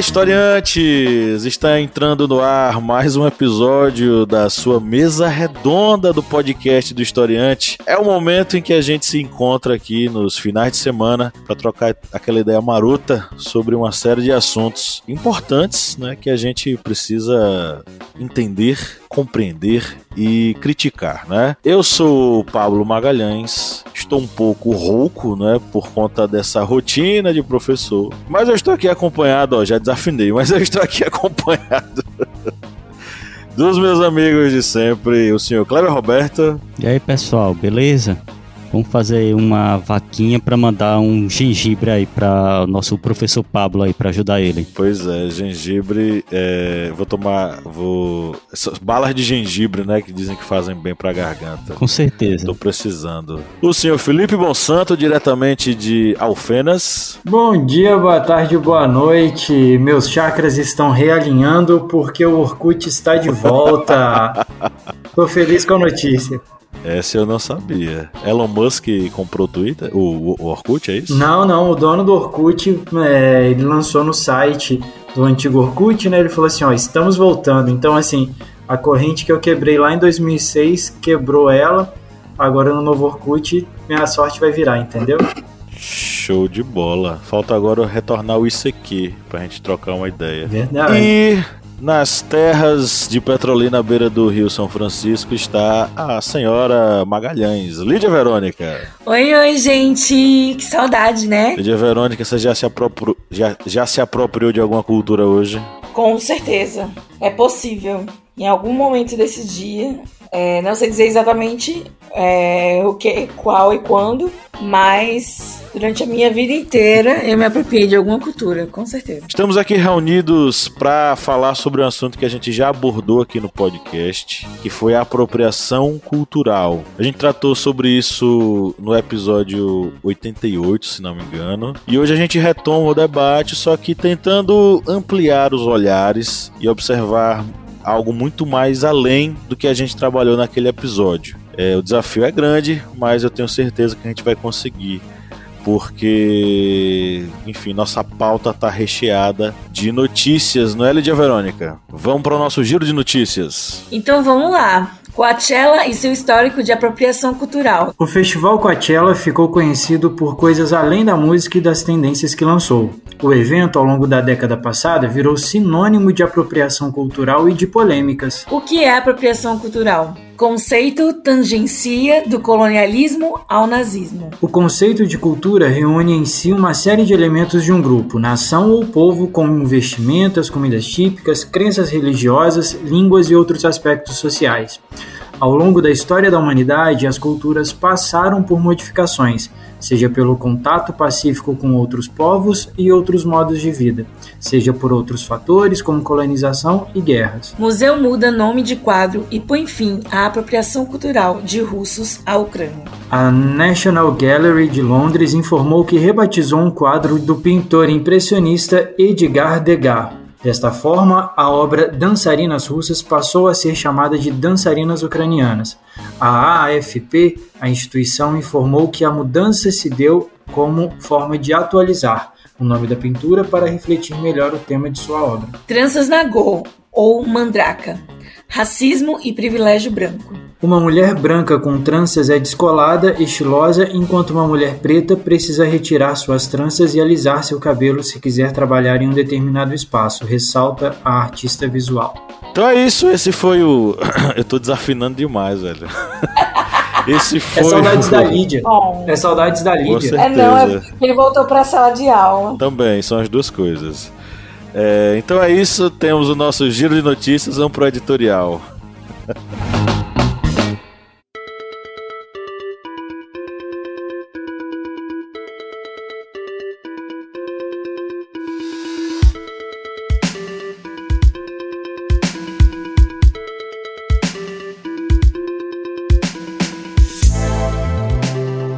Historiantes! Está entrando no ar mais um episódio da sua mesa redonda do podcast do Historiante. É o momento em que a gente se encontra aqui nos finais de semana para trocar aquela ideia maruta sobre uma série de assuntos importantes, né, que a gente precisa entender, compreender e criticar, né? Eu sou o Pablo Magalhães, estou um pouco rouco, né, por conta dessa rotina de professor, mas eu estou aqui acompanhado, ó, já desafinei, mas eu estou aqui acompanhado dos meus amigos de sempre, o senhor Cleber Roberto. E aí, pessoal, beleza? Vamos fazer uma vaquinha para mandar um gengibre aí para o nosso professor Pablo aí para ajudar ele. Pois é, gengibre, é, vou tomar, vou essas balas de gengibre, né, que dizem que fazem bem para a garganta. Com certeza. Tô precisando. O senhor Felipe Monsanto, diretamente de Alfenas. Bom dia, boa tarde, boa noite. Meus chakras estão realinhando porque o Orkut está de volta. Tô feliz com a notícia. Essa eu não sabia. Elon Musk comprou o Twitter? O, o Orkut, é isso? Não, não. O dono do Orkut, é, ele lançou no site do antigo Orkut, né? Ele falou assim, ó, estamos voltando. Então, assim, a corrente que eu quebrei lá em 2006, quebrou ela. Agora no novo Orkut, minha sorte vai virar, entendeu? Show de bola. Falta agora retornar o ICQ pra gente trocar uma ideia. Verdade. E nas terras de Petrolina, à beira do Rio São Francisco, está a senhora Magalhães, Lídia Verônica. Oi, oi, gente. Que saudade, né? Lídia Verônica, você já se, apropriou, já, já se apropriou de alguma cultura hoje? Com certeza. É possível. Em algum momento desse dia, é, não sei dizer exatamente é, o que, qual e quando, mas durante a minha vida inteira eu me apropriei de alguma cultura, com certeza. Estamos aqui reunidos para falar sobre um assunto que a gente já abordou aqui no podcast, que foi a apropriação cultural. A gente tratou sobre isso no episódio 88, se não me engano, e hoje a gente retoma o debate, só que tentando ampliar os olhares e observar algo muito mais além do que a gente trabalhou naquele episódio. É, o desafio é grande, mas eu tenho certeza que a gente vai conseguir. Porque, enfim, nossa pauta está recheada de notícias, não é, Lidia Verônica? Vamos para o nosso giro de notícias. Então vamos lá. Coachella e seu histórico de apropriação cultural. O festival Coachella ficou conhecido por coisas além da música e das tendências que lançou. O evento, ao longo da década passada, virou sinônimo de apropriação cultural e de polêmicas. O que é apropriação cultural? Conceito tangencia do colonialismo ao nazismo. O conceito de cultura reúne em si uma série de elementos de um grupo, nação ou povo, como vestimentas, comidas típicas, crenças religiosas, línguas e outros aspectos sociais. Ao longo da história da humanidade, as culturas passaram por modificações, seja pelo contato pacífico com outros povos e outros modos de vida, seja por outros fatores como colonização e guerras. Museu muda nome de quadro e põe fim à apropriação cultural de russos à Ucrânia. A National Gallery de Londres informou que rebatizou um quadro do pintor impressionista Edgar Degas Desta forma, a obra Dançarinas Russas passou a ser chamada de Dançarinas Ucranianas. A AFP, a instituição, informou que a mudança se deu como forma de atualizar o nome da pintura para refletir melhor o tema de sua obra. Tranças na Go, ou Mandraka. Racismo e privilégio branco. Uma mulher branca com tranças é descolada, estilosa, enquanto uma mulher preta precisa retirar suas tranças e alisar seu cabelo se quiser trabalhar em um determinado espaço, ressalta a artista visual. Então é isso, esse foi o. Eu tô desafinando demais, velho. Esse é foi. É saudades o... da Lídia. Bom, é saudades da Lídia. É não, é porque ele voltou pra sala de aula. Também, são as duas coisas. É, então é isso, temos o nosso giro de notícias, vamos pro editorial.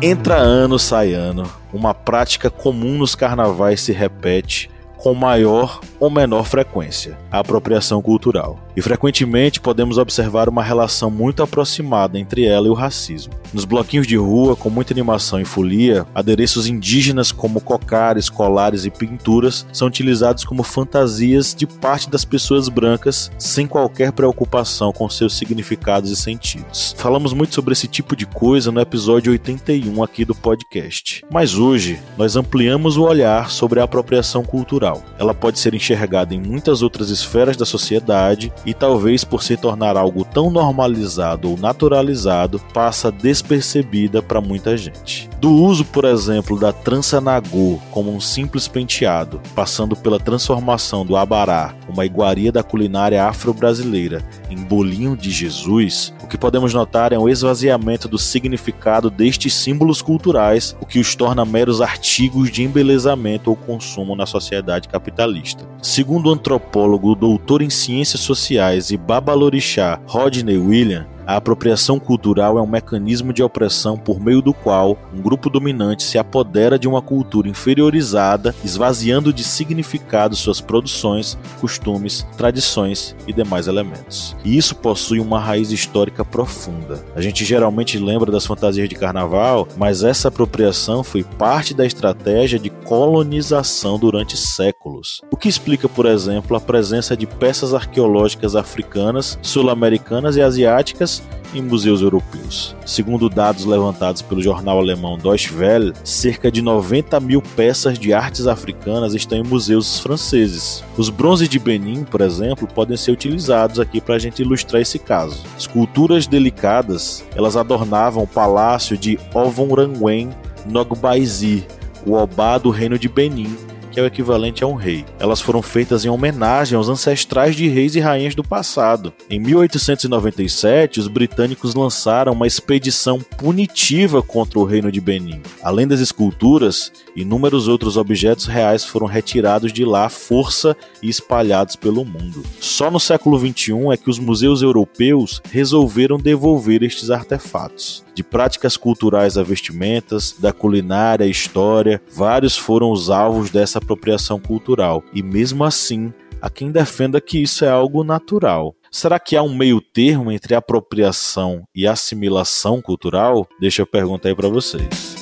Entra ano, sai ano. Uma prática comum nos carnavais se repete com maior ou menor frequência, a apropriação cultural. E frequentemente podemos observar uma relação muito aproximada entre ela e o racismo. Nos bloquinhos de rua, com muita animação e folia, adereços indígenas como cocares, colares e pinturas são utilizados como fantasias de parte das pessoas brancas, sem qualquer preocupação com seus significados e sentidos. Falamos muito sobre esse tipo de coisa no episódio 81 aqui do podcast. Mas hoje nós ampliamos o olhar sobre a apropriação cultural. Ela pode ser enxergada em muitas outras esferas da sociedade e talvez por se tornar algo tão normalizado ou naturalizado, passa despercebida para muita gente. Do uso, por exemplo, da trança nagô como um simples penteado, passando pela transformação do abará, uma iguaria da culinária afro-brasileira, em bolinho de Jesus, o que podemos notar é um esvaziamento do significado destes símbolos culturais, o que os torna meros artigos de embelezamento ou consumo na sociedade capitalista. Segundo o antropólogo, doutor em ciências sociais e babalorixá Rodney William, a apropriação cultural é um mecanismo de opressão por meio do qual um grupo dominante se apodera de uma cultura inferiorizada, esvaziando de significado suas produções, costumes, tradições e demais elementos. E isso possui uma raiz histórica profunda. A gente geralmente lembra das fantasias de carnaval, mas essa apropriação foi parte da estratégia de colonização durante séculos. O que explica, por exemplo, a presença de peças arqueológicas africanas, sul-americanas e asiáticas em museus europeus. Segundo dados levantados pelo jornal alemão Deutsche Welle, cerca de 90 mil peças de artes africanas estão em museus franceses. Os bronzes de Benin, por exemplo, podem ser utilizados aqui para a gente ilustrar esse caso. Esculturas delicadas, elas adornavam o palácio de Ovonramwen Nogbaizi, o Obá do reino de Benin, que é o equivalente a um rei. Elas foram feitas em homenagem aos ancestrais de reis e rainhas do passado. Em 1897, os britânicos lançaram uma expedição punitiva contra o reino de Benin. Além das esculturas, inúmeros outros objetos reais foram retirados de lá à força e espalhados pelo mundo. Só no século XXI é que os museus europeus resolveram devolver estes artefatos. De práticas culturais a vestimentas, da culinária história, vários foram os alvos dessa apropriação cultural. E mesmo assim, há quem defenda que isso é algo natural. Será que há um meio termo entre apropriação e assimilação cultural? Deixa eu perguntar aí para vocês.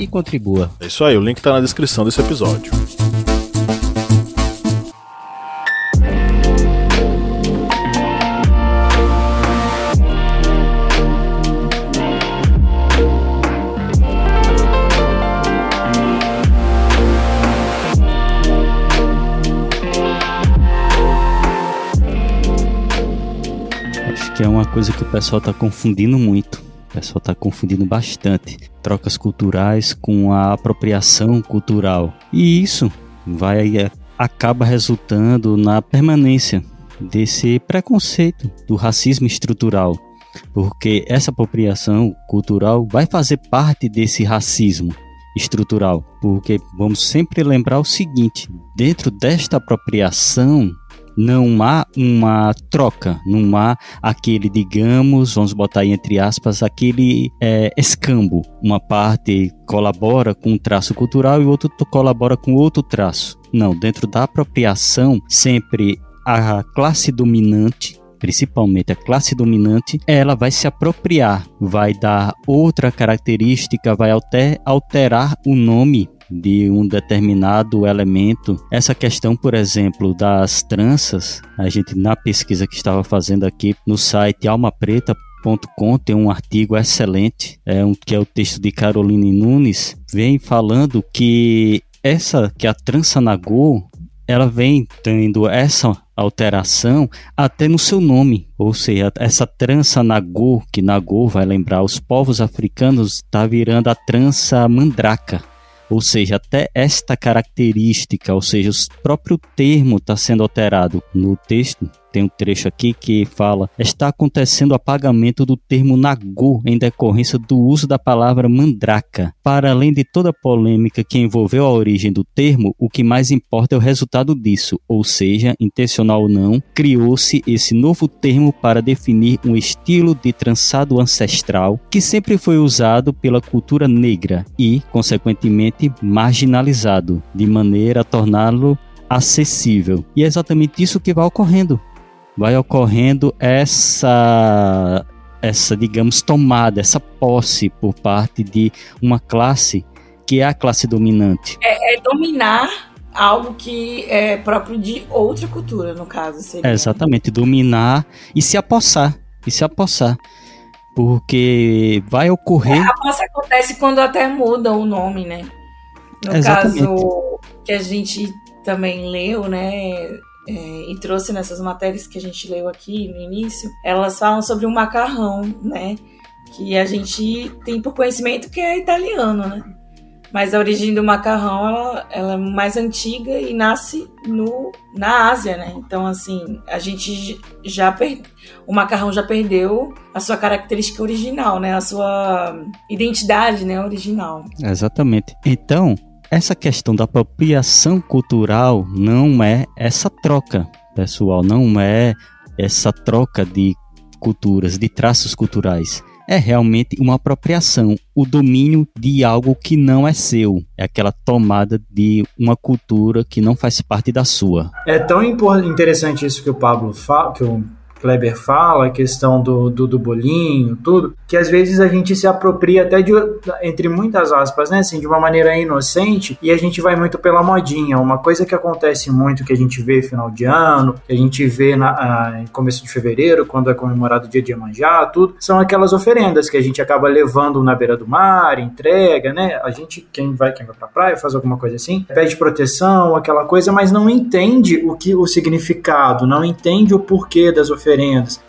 e contribua. É isso aí, o link está na descrição desse episódio. Acho que é uma coisa que o pessoal está confundindo muito. O pessoal está confundindo bastante trocas culturais com a apropriação cultural. E isso vai é, acaba resultando na permanência desse preconceito do racismo estrutural, porque essa apropriação cultural vai fazer parte desse racismo estrutural, porque vamos sempre lembrar o seguinte: dentro desta apropriação não há uma troca, não há aquele, digamos, vamos botar aí entre aspas, aquele é, escambo. Uma parte colabora com um traço cultural e o outro colabora com outro traço. Não, dentro da apropriação, sempre a classe dominante principalmente a classe dominante, ela vai se apropriar, vai dar outra característica, vai alter, alterar o nome de um determinado elemento. Essa questão, por exemplo, das tranças, a gente na pesquisa que estava fazendo aqui no site almapreta.com tem um artigo excelente, é um que é o texto de Caroline Nunes, vem falando que essa que a trança nagô, ela vem tendo essa alteração até no seu nome, ou seja, essa trança nagô, que nagô vai lembrar os povos africanos, está virando a trança mandraka. Ou seja, até esta característica, ou seja, o próprio termo está sendo alterado no texto, tem um trecho aqui que fala: está acontecendo o apagamento do termo Nagô em decorrência do uso da palavra mandraka. Para além de toda a polêmica que envolveu a origem do termo, o que mais importa é o resultado disso, ou seja, intencional ou não, criou-se esse novo termo para definir um estilo de trançado ancestral que sempre foi usado pela cultura negra e, consequentemente, marginalizado, de maneira a torná-lo acessível. E é exatamente isso que vai ocorrendo vai ocorrendo essa essa digamos tomada, essa posse por parte de uma classe que é a classe dominante. É, é dominar algo que é próprio de outra cultura, no caso. Seria. É exatamente, dominar e se apossar. E se apossar. Porque vai ocorrer. É, a posse acontece quando até muda o nome, né? No exatamente. caso que a gente também leu, né? É, e trouxe nessas matérias que a gente leu aqui no início, elas falam sobre um macarrão, né? Que a gente tem por conhecimento que é italiano, né? Mas a origem do macarrão ela, ela é mais antiga e nasce no, na Ásia, né? Então, assim, a gente já o macarrão já perdeu a sua característica original, né? A sua identidade, né? Original. Exatamente. Então, essa questão da apropriação cultural não é essa troca, pessoal, não é essa troca de culturas, de traços culturais. É realmente uma apropriação, o domínio de algo que não é seu. É aquela tomada de uma cultura que não faz parte da sua. É tão interessante isso que o Pablo fala, que o Kleber fala, a questão do, do, do, bolinho, tudo, que às vezes a gente se apropria até de, entre muitas aspas, né, assim, de uma maneira inocente e a gente vai muito pela modinha. Uma coisa que acontece muito, que a gente vê final de ano, que a gente vê na, a, em começo de fevereiro, quando é comemorado o dia de Iemanjá, tudo, são aquelas oferendas que a gente acaba levando na beira do mar, entrega, né, a gente, quem vai, quem vai pra praia, faz alguma coisa assim, pede proteção, aquela coisa, mas não entende o que o significado, não entende o porquê das oferendas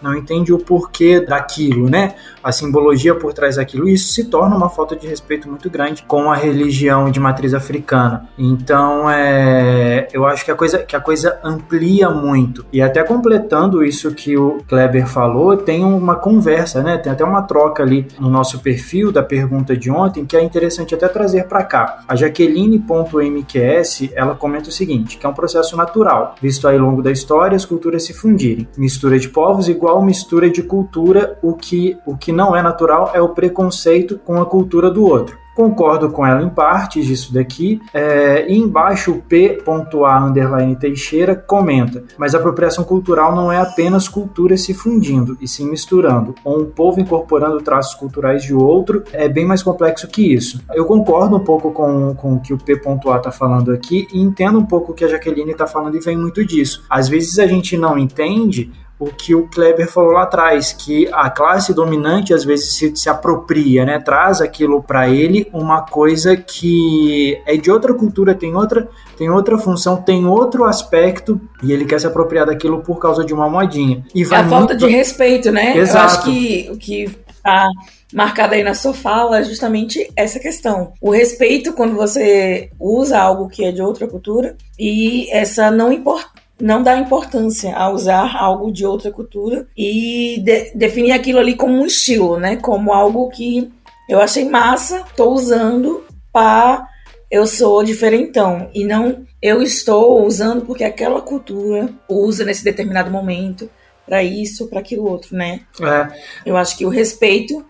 não entende o porquê daquilo, né? A simbologia por trás daquilo, isso se torna uma falta de respeito muito grande com a religião de matriz africana. Então, é, eu acho que a coisa que a coisa amplia muito. E até completando isso que o Kleber falou, tem uma conversa, né? Tem até uma troca ali no nosso perfil da pergunta de ontem que é interessante até trazer para cá. A Jaqueline.mqs, ela comenta o seguinte, que é um processo natural, visto ao longo da história as culturas se fundirem, mistura de povos igual mistura de cultura, o que, o que não é natural é o preconceito com a cultura do outro. Concordo com ela em partes disso daqui. É, e embaixo o P.A. underline Teixeira comenta, mas a apropriação cultural não é apenas culturas se fundindo e se misturando, ou um povo incorporando traços culturais de outro, é bem mais complexo que isso. Eu concordo um pouco com, com o que o P.A. está falando aqui e entendo um pouco o que a Jaqueline está falando e vem muito disso. Às vezes a gente não entende o que o Kleber falou lá atrás, que a classe dominante às vezes se, se apropria, né? traz aquilo para ele uma coisa que é de outra cultura, tem outra, tem outra função, tem outro aspecto e ele quer se apropriar daquilo por causa de uma modinha. E vai é a muito... falta de respeito, né? Exato. Eu acho que o que tá marcada aí na sua fala é justamente essa questão. O respeito quando você usa algo que é de outra cultura e essa não importância não dá importância a usar algo de outra cultura e de, definir aquilo ali como um estilo, né? Como algo que eu achei massa, tô usando para eu sou diferentão e não eu estou usando porque aquela cultura usa nesse determinado momento para isso, para aquilo outro, né? É. Eu acho que o respeito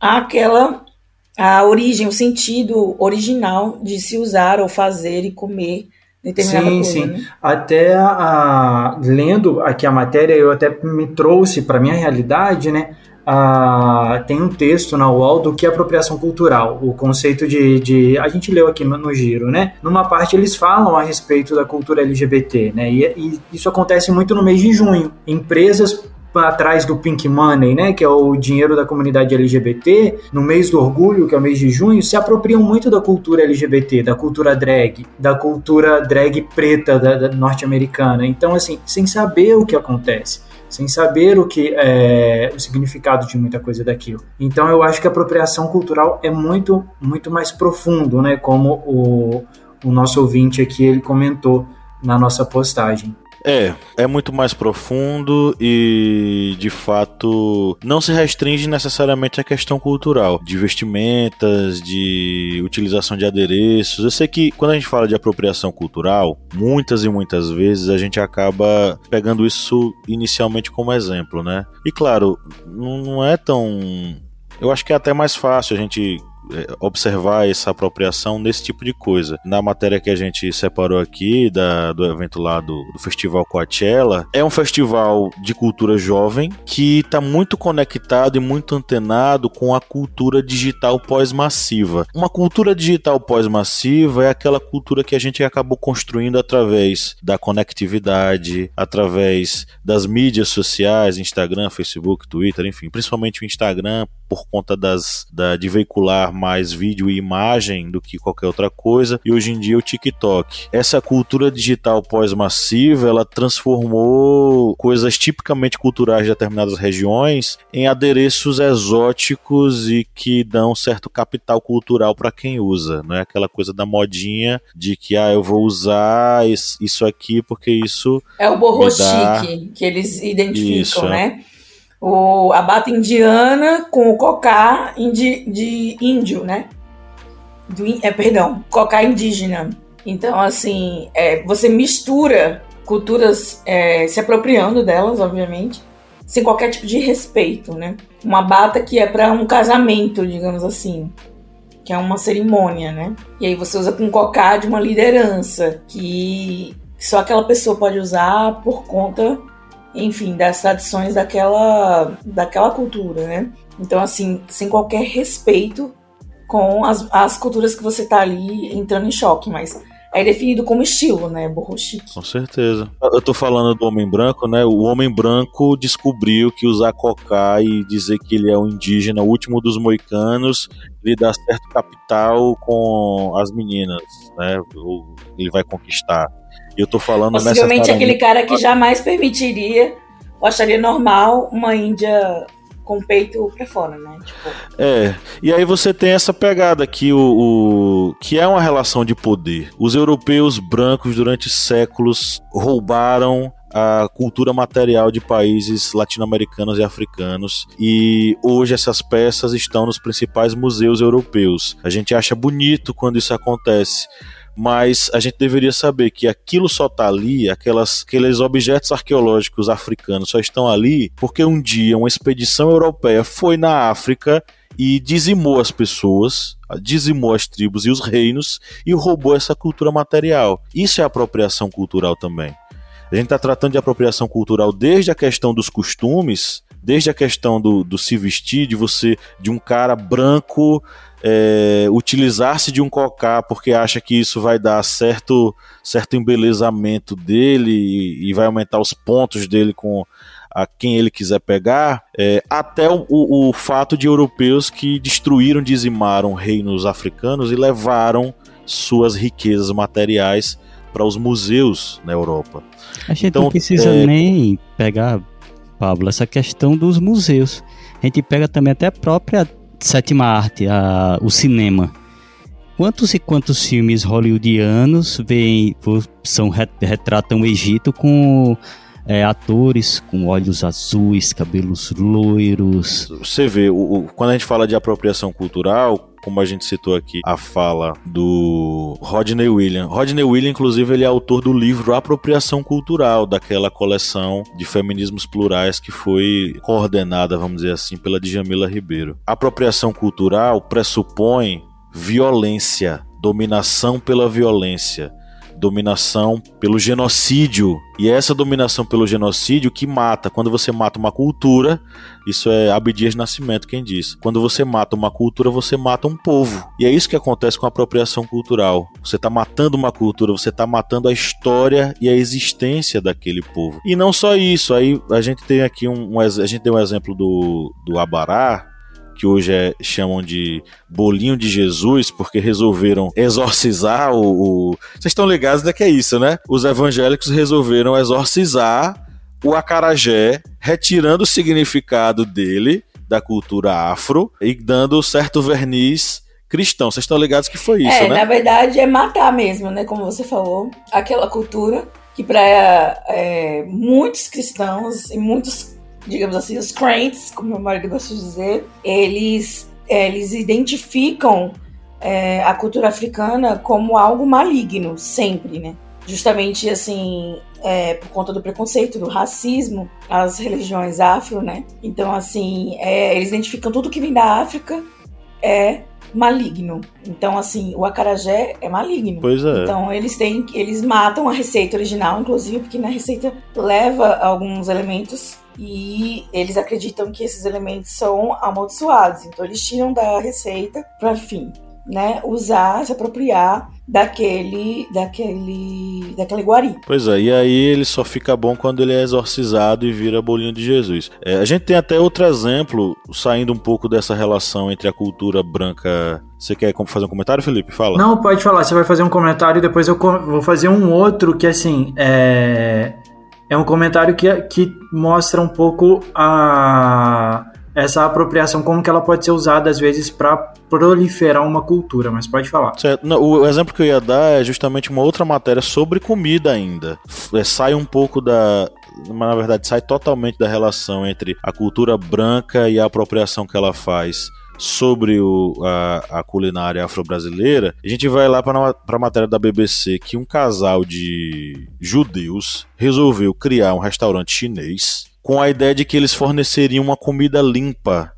àquela a origem, o sentido original de se usar ou fazer e comer determinada sim, coisa. Sim, né? Até a, lendo aqui a matéria, eu até me trouxe para minha realidade, né? Ah, tem um texto na UOL do que é apropriação cultural, o conceito de, de a gente leu aqui no, no, giro, né? Numa parte eles falam a respeito da cultura LGBT, né? E, e isso acontece muito no mês de junho. Empresas atrás do Pink Money, né, que é o dinheiro da comunidade LGBT, no mês do orgulho, que é o mês de junho, se apropriam muito da cultura LGBT, da cultura drag, da cultura drag preta da, da norte-americana. Então, assim, sem saber o que acontece sem saber o que é o significado de muita coisa daquilo. Então eu acho que a apropriação cultural é muito muito mais profundo, né? Como o, o nosso ouvinte aqui ele comentou na nossa postagem. É, é muito mais profundo e, de fato, não se restringe necessariamente à questão cultural, de vestimentas, de utilização de adereços. Eu sei que quando a gente fala de apropriação cultural, muitas e muitas vezes a gente acaba pegando isso inicialmente como exemplo, né? E claro, não é tão. Eu acho que é até mais fácil a gente observar essa apropriação nesse tipo de coisa. Na matéria que a gente separou aqui da, do evento lá do, do Festival Coachella, é um festival de cultura jovem que está muito conectado e muito antenado com a cultura digital pós-massiva. Uma cultura digital pós-massiva é aquela cultura que a gente acabou construindo através da conectividade, através das mídias sociais, Instagram, Facebook, Twitter, enfim, principalmente o Instagram, por conta das, da, de veicular mais vídeo e imagem do que qualquer outra coisa, e hoje em dia o TikTok. Essa cultura digital pós-massiva, ela transformou coisas tipicamente culturais de determinadas regiões em adereços exóticos e que dão certo capital cultural para quem usa, não é aquela coisa da modinha de que ah, eu vou usar isso aqui porque isso é o borro chique que eles identificam, isso, né? É o, a bata indiana com o cocá indi, de índio, né? Do, é, perdão, cocá indígena. Então, assim, é, você mistura culturas é, se apropriando delas, obviamente, sem qualquer tipo de respeito, né? Uma bata que é para um casamento, digamos assim, que é uma cerimônia, né? E aí você usa com cocá de uma liderança que só aquela pessoa pode usar por conta enfim, das tradições daquela, daquela cultura, né? Então, assim, sem qualquer respeito com as, as culturas que você tá ali entrando em choque, mas é definido como estilo, né? Borro chique. Com certeza. Eu tô falando do homem branco, né? O homem branco descobriu que usar cocá e dizer que ele é um indígena, o último dos moicanos, ele dá certo capital com as meninas, né? Ele vai conquistar. E eu tô falando Possivelmente aquele cara que jamais permitiria ou acharia normal uma Índia com o peito pra fora, né? Tipo... É, e aí você tem essa pegada que o, o, que é uma relação de poder. Os europeus brancos durante séculos roubaram a cultura material de países latino-americanos e africanos e hoje essas peças estão nos principais museus europeus. A gente acha bonito quando isso acontece, mas a gente deveria saber que aquilo só está ali, aquelas, aqueles objetos arqueológicos africanos só estão ali porque um dia uma expedição europeia foi na África e dizimou as pessoas, dizimou as tribos e os reinos e roubou essa cultura material. Isso é apropriação cultural também. A gente está tratando de apropriação cultural desde a questão dos costumes, desde a questão do, do se vestir, de você, de um cara branco é, utilizar-se de um cocá porque acha que isso vai dar certo, certo embelezamento dele e, e vai aumentar os pontos dele com a quem ele quiser pegar, é, até o, o, fato de europeus que destruíram, dizimaram reinos africanos e levaram suas riquezas materiais para os museus na Europa. A gente então, não precisa é... nem pegar, Pablo, essa questão dos museus. A gente pega também até a própria sétima arte, a, o cinema. Quantos e quantos filmes hollywoodianos vem, são, retratam o Egito com é, atores com olhos azuis, cabelos loiros. Você vê, o, o, quando a gente fala de apropriação cultural, como a gente citou aqui a fala do Rodney William. Rodney William, inclusive, ele é autor do livro Apropriação Cultural, daquela coleção de feminismos plurais que foi coordenada, vamos dizer assim, pela Djamila Ribeiro. Apropriação cultural pressupõe violência, dominação pela violência dominação pelo genocídio. E é essa dominação pelo genocídio que mata. Quando você mata uma cultura, isso é Abdias Nascimento quem diz. Quando você mata uma cultura, você mata um povo. E é isso que acontece com a apropriação cultural. Você está matando uma cultura, você está matando a história e a existência daquele povo. E não só isso, aí a gente tem aqui um, um a gente tem um exemplo do, do Abará, que hoje é, chamam de bolinho de Jesus, porque resolveram exorcizar o. o... Vocês estão ligados de que é isso, né? Os evangélicos resolveram exorcizar o acarajé, retirando o significado dele da cultura afro e dando certo verniz cristão. Vocês estão ligados que foi isso, é, né? Na verdade, é matar mesmo, né? Como você falou, aquela cultura que para é, muitos cristãos e muitos digamos assim, os cranes, como meu marido gosta de dizer, eles, eles identificam é, a cultura africana como algo maligno, sempre, né? Justamente, assim, é, por conta do preconceito, do racismo, as religiões afro, né? Então, assim, é, eles identificam tudo que vem da África é maligno. Então, assim, o acarajé é maligno. Pois é. Então, eles têm, eles matam a receita original, inclusive, porque na receita leva alguns elementos e eles acreditam que esses elementos são amaldiçoados. Então eles tiram da receita para, enfim, né, usar, se apropriar daquele, daquele, daquele guari. Pois é, e aí ele só fica bom quando ele é exorcizado e vira bolinho de Jesus. É, a gente tem até outro exemplo, saindo um pouco dessa relação entre a cultura branca. Você quer fazer um comentário, Felipe? Fala. Não, pode falar. Você vai fazer um comentário e depois eu vou fazer um outro que, assim, é é um comentário que, que mostra um pouco a, essa apropriação, como que ela pode ser usada às vezes para proliferar uma cultura, mas pode falar. Certo. Não, o exemplo que eu ia dar é justamente uma outra matéria sobre comida ainda. É, sai um pouco da, mas na verdade sai totalmente da relação entre a cultura branca e a apropriação que ela faz sobre o, a, a culinária afro-brasileira, a gente vai lá para a matéria da BBC que um casal de judeus resolveu criar um restaurante chinês com a ideia de que eles forneceriam uma comida limpa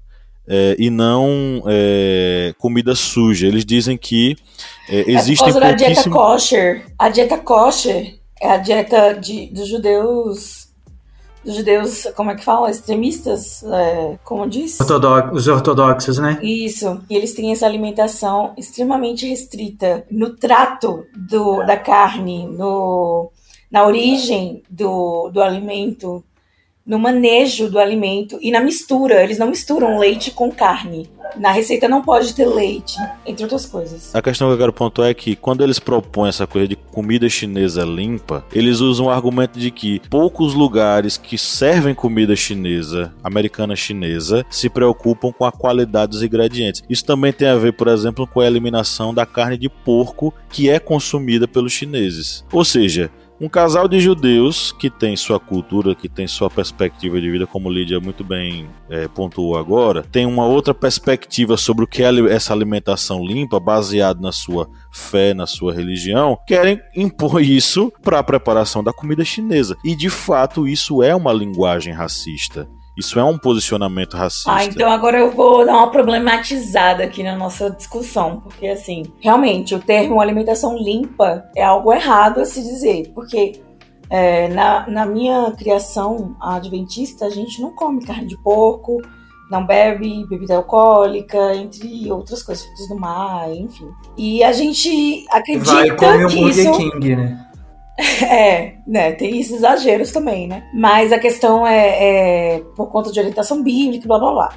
é, e não é, comida suja. Eles dizem que é, existem é por causa da dieta kosher. A dieta kosher é a dieta de, dos judeus judeus, como é que fala? Extremistas, é, como diz? Ortodox, os ortodoxos, né? Isso. E eles têm essa alimentação extremamente restrita no trato do, da carne, no, na origem do, do alimento, no manejo do alimento e na mistura. Eles não misturam leite com carne. Na receita não pode ter leite, entre outras coisas. A questão que eu quero pontuar é que quando eles propõem essa coisa de comida chinesa limpa, eles usam o argumento de que poucos lugares que servem comida chinesa, americana chinesa, se preocupam com a qualidade dos ingredientes. Isso também tem a ver, por exemplo, com a eliminação da carne de porco que é consumida pelos chineses. Ou seja, um casal de judeus que tem sua cultura, que tem sua perspectiva de vida, como Lídia muito bem é, pontuou agora, tem uma outra perspectiva sobre o que é essa alimentação limpa, baseado na sua fé, na sua religião, querem impor isso para a preparação da comida chinesa. E de fato, isso é uma linguagem racista. Isso é um posicionamento racista. Ah, então agora eu vou dar uma problematizada aqui na nossa discussão, porque assim, realmente o termo alimentação limpa é algo errado a se dizer, porque é, na, na minha criação adventista a gente não come carne de porco, não bebe bebida alcoólica, entre outras coisas, frutos do mar, enfim. E a gente acredita Vai comer que o isso... King, né? É, né, tem esses exageros também, né? Mas a questão é, é por conta de orientação bíblica, blá blá blá.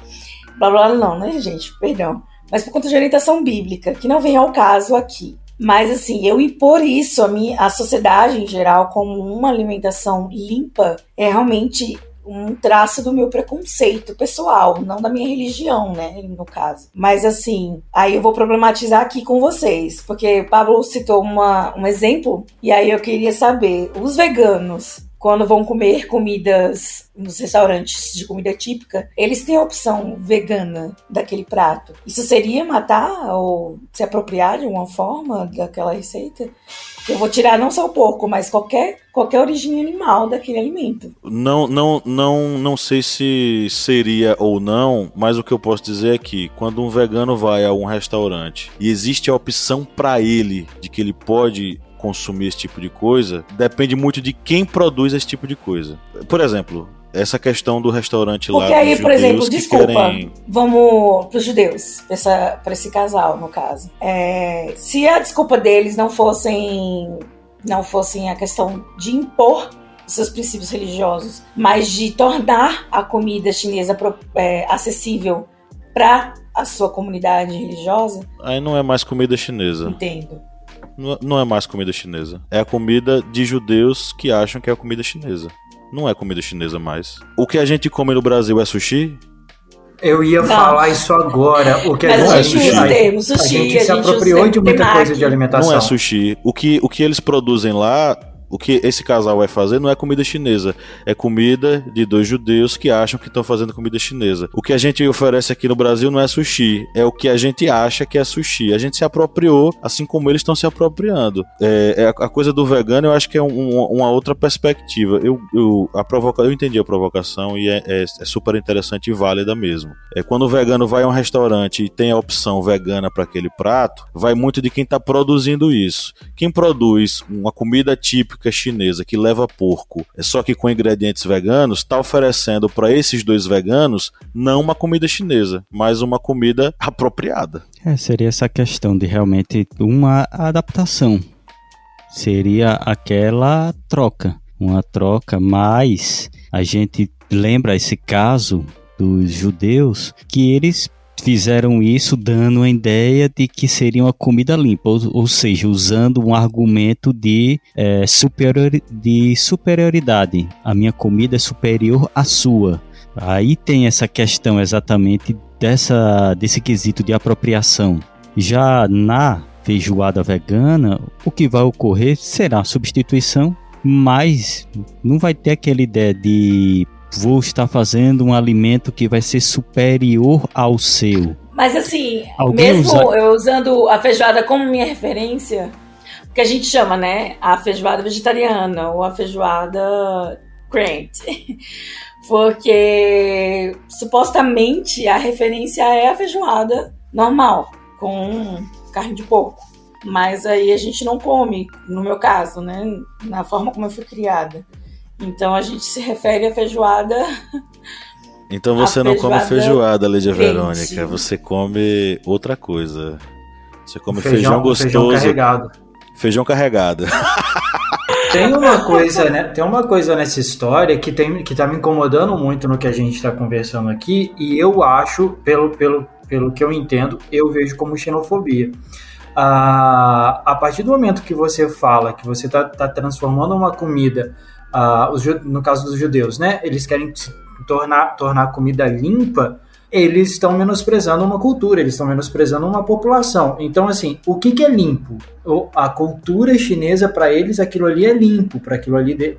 Blá blá não, né, gente? Perdão. Mas por conta de orientação bíblica, que não vem ao caso aqui. Mas assim, eu impor isso a minha, a sociedade em geral como uma alimentação limpa é realmente um traço do meu preconceito pessoal, não da minha religião, né, no caso. Mas assim, aí eu vou problematizar aqui com vocês, porque Pablo citou uma, um exemplo, e aí eu queria saber, os veganos, quando vão comer comidas nos restaurantes de comida típica, eles têm a opção vegana daquele prato. Isso seria matar ou se apropriar de alguma forma daquela receita? Eu vou tirar não só o porco, mas qualquer, qualquer origem animal daquele alimento. Não, não, não, não sei se seria ou não, mas o que eu posso dizer é que quando um vegano vai a um restaurante e existe a opção para ele de que ele pode consumir esse tipo de coisa depende muito de quem produz esse tipo de coisa. Por exemplo, essa questão do restaurante Porque lá. Porque aí, por exemplo, desculpa, querem- vamos pros judeus, para esse casal, no caso. É, se a desculpa deles não fossem não fossem a questão de impor os seus princípios religiosos, mas de tornar a comida chinesa é, acessível para a sua comunidade religiosa, Aí não é mais comida chinesa. entendo. Não- Não é mais comida chinesa. É a comida de judeus que acham que é a comida chinesa. Não é comida chinesa mais. O que a gente come no Brasil é sushi? Eu ia Não. falar isso agora. O que Mas não a é gente, sushi. a, Temos sushi, a gente a se gente apropriou usa de muita temaki. coisa de alimentação. Não é sushi. O que, o que eles produzem lá, o que esse casal vai fazer não é comida chinesa. É comida de dois judeus que acham que estão fazendo comida chinesa. O que a gente oferece aqui no Brasil não é sushi. É o que a gente acha que é sushi. A gente se apropriou, assim como eles estão se apropriando. É, é a, coisa do vegano, eu acho que é um- uma outra perspectiva. Eu, eu, a provoca, eu entendi a provocação e é, é- é super interessante e válida mesmo. É quando o vegano vai a um restaurante e tem a opção vegana para aquele prato, vai muito de quem está produzindo isso. Quem produz uma comida típica chinesa que leva porco, é só que com ingredientes veganos, está oferecendo para esses dois veganos não uma comida chinesa, mas uma comida apropriada. É, seria essa questão de realmente uma adaptação. Seria aquela troca. Uma troca, mas a gente lembra esse caso dos judeus que eles fizeram isso dando a ideia de que seria uma comida limpa, ou, ou seja, usando um argumento de, é, superiori- de superioridade. A minha comida é superior à sua. Aí tem essa questão exatamente dessa, desse quesito de apropriação. Já na feijoada vegana, o que vai ocorrer será a substituição, mas não vai ter aquela ideia de vou estar fazendo um alimento que vai ser superior ao seu. Mas assim, Alguém mesmo usa- eu usando a feijoada como minha referência, que a gente chama, né, a feijoada vegetariana ou a feijoada crente. Porque supostamente a referência é a feijoada normal, com carne de porco. Mas aí a gente não come, no meu caso, né, na forma como eu fui criada. Então a gente se refere à feijoada Então A você não come feijoada Lídia. Verônica, você come outra coisa. Você come Feijão, feijão, gostoso, feijão carregado. feijão carregado. Tem uma coisa, né? Tem uma coisa nessa história que, tem, que tá me incomodando muito no que a gente está conversando aqui, e eu acho, pelo, pelo, pelo que eu entendo, eu vejo como xenofobia. Ah, a partir do momento que você fala que você tá, tá transformando uma comida, ah, os no caso dos judeus, né? Eles querem tornar, tornar a comida limpa, eles estão menosprezando uma cultura, eles estão menosprezando uma população. Então, assim, o que, que é limpo? A cultura chinesa, para eles, aquilo ali é limpo, para aquilo ali, de,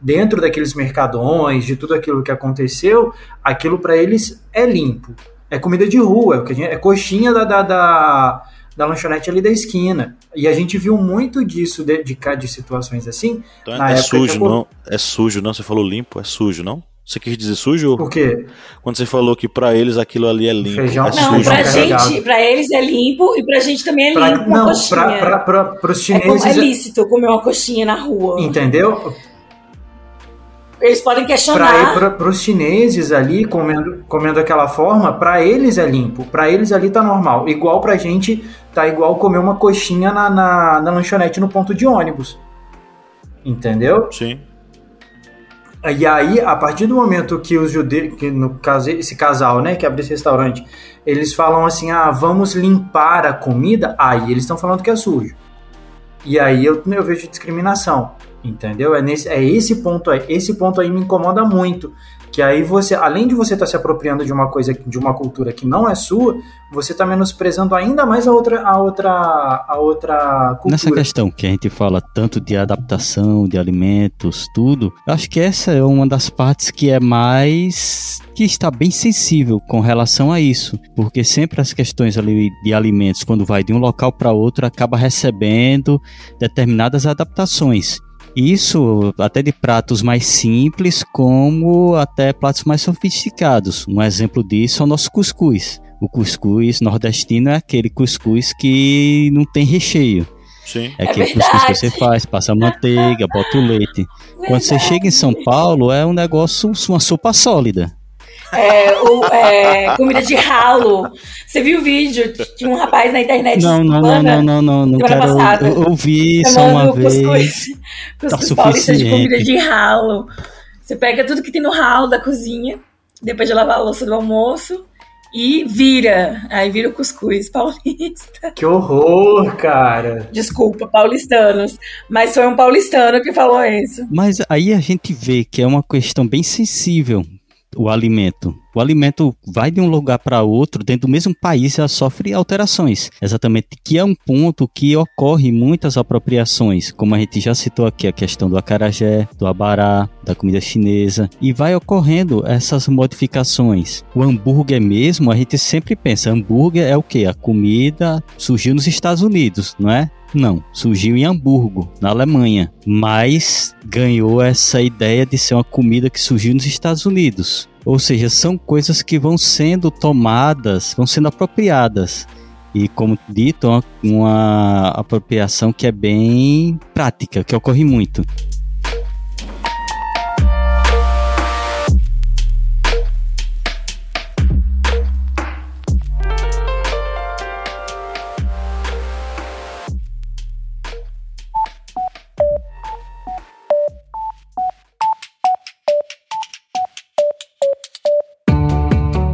dentro daqueles mercadões, de tudo aquilo que aconteceu, aquilo para eles é limpo. É comida de rua, é, gente- é coxinha da, da, da, da lanchonete ali da esquina. E a gente viu muito disso, de, de, cá- de situações assim. Então Na é época sujo, que eu- não? É sujo, não? Você falou limpo, é sujo, não? Você quis dizer sujo? Porque Quando você falou que pra eles aquilo ali é limpo, Feijão- é Não, sujo. pra gente, pra eles é limpo e pra gente também é pra, limpo uma não, coxinha. para os é, como- chineses. é lícito comer uma coxinha na rua. Entendeu? Eles podem questionar. Para os chineses ali comendo, comendo daquela forma, para eles é limpo, para eles ali tá normal. Igual pra gente tá igual comer uma coxinha na, na, na lanchonete no ponto de ônibus. Entendeu? Sim. E aí, a partir do momento que os judeus, que no caso esse casal, né, que abre esse restaurante, eles falam assim: "Ah, vamos limpar a comida". Aí eles estão falando que é sujo. E aí eu, eu vejo discriminação, entendeu? É nesse é esse ponto aí, esse ponto aí me incomoda muito, que aí você, além de você estar se apropriando de uma coisa, de uma cultura que não é sua, você está menosprezando ainda mais a outra a outra a outra cultura. Nessa questão que a gente fala tanto de adaptação de alimentos, tudo, acho que essa é uma das partes que é mais que está bem sensível com relação a isso, porque sempre as questões ali de alimentos quando vai de um local para outro acaba recebendo determinadas adaptações. Isso até de pratos mais simples, como até pratos mais sofisticados. Um exemplo disso é o nosso cuscuz. O cuscuz nordestino é aquele cuscuz que não tem recheio. Sim. É É aquele cuscuz que verdade. você faz, passa manteiga, bota o leite. Quando você chega em São Paulo, é um negócio, uma sopa sólida. É, o- é, comida de ralo. Você viu o vídeo de um rapaz na internet? Não, não, não, semana- não, não, não, não semana quero passada. eu- ouvir só uma vez. Cuscuz, cuscuz Tá paulista de comida de ralo. Você pega tudo que tem no ralo da cozinha, depois de lavar a louça do almoço, e vira. Aí vira o cuscuz paulista. Que horror, cara. Desculpa, paulistanos. Mas foi um paulistano que falou isso. Mas aí a gente vê que é uma questão bem sensível o alimento. O alimento vai de um lugar para outro, dentro do mesmo país, já sofre alterações. Exatamente, que é um ponto que ocorre muitas apropriações, como a gente já citou aqui, a questão do acarajé, do abará, da comida chinesa, e vai ocorrendo essas modificações. O hambúrguer mesmo, a gente sempre pensa, hambúrguer é o que? A comida surgiu nos Estados Unidos, não é? Não, surgiu em Hamburgo, na Alemanha, mas ganhou essa ideia de ser uma comida que surgiu nos Estados Unidos. Ou seja, são coisas que vão sendo tomadas, vão sendo apropriadas. E como dito, é uma, uma apropriação que é bem prática, que ocorre muito.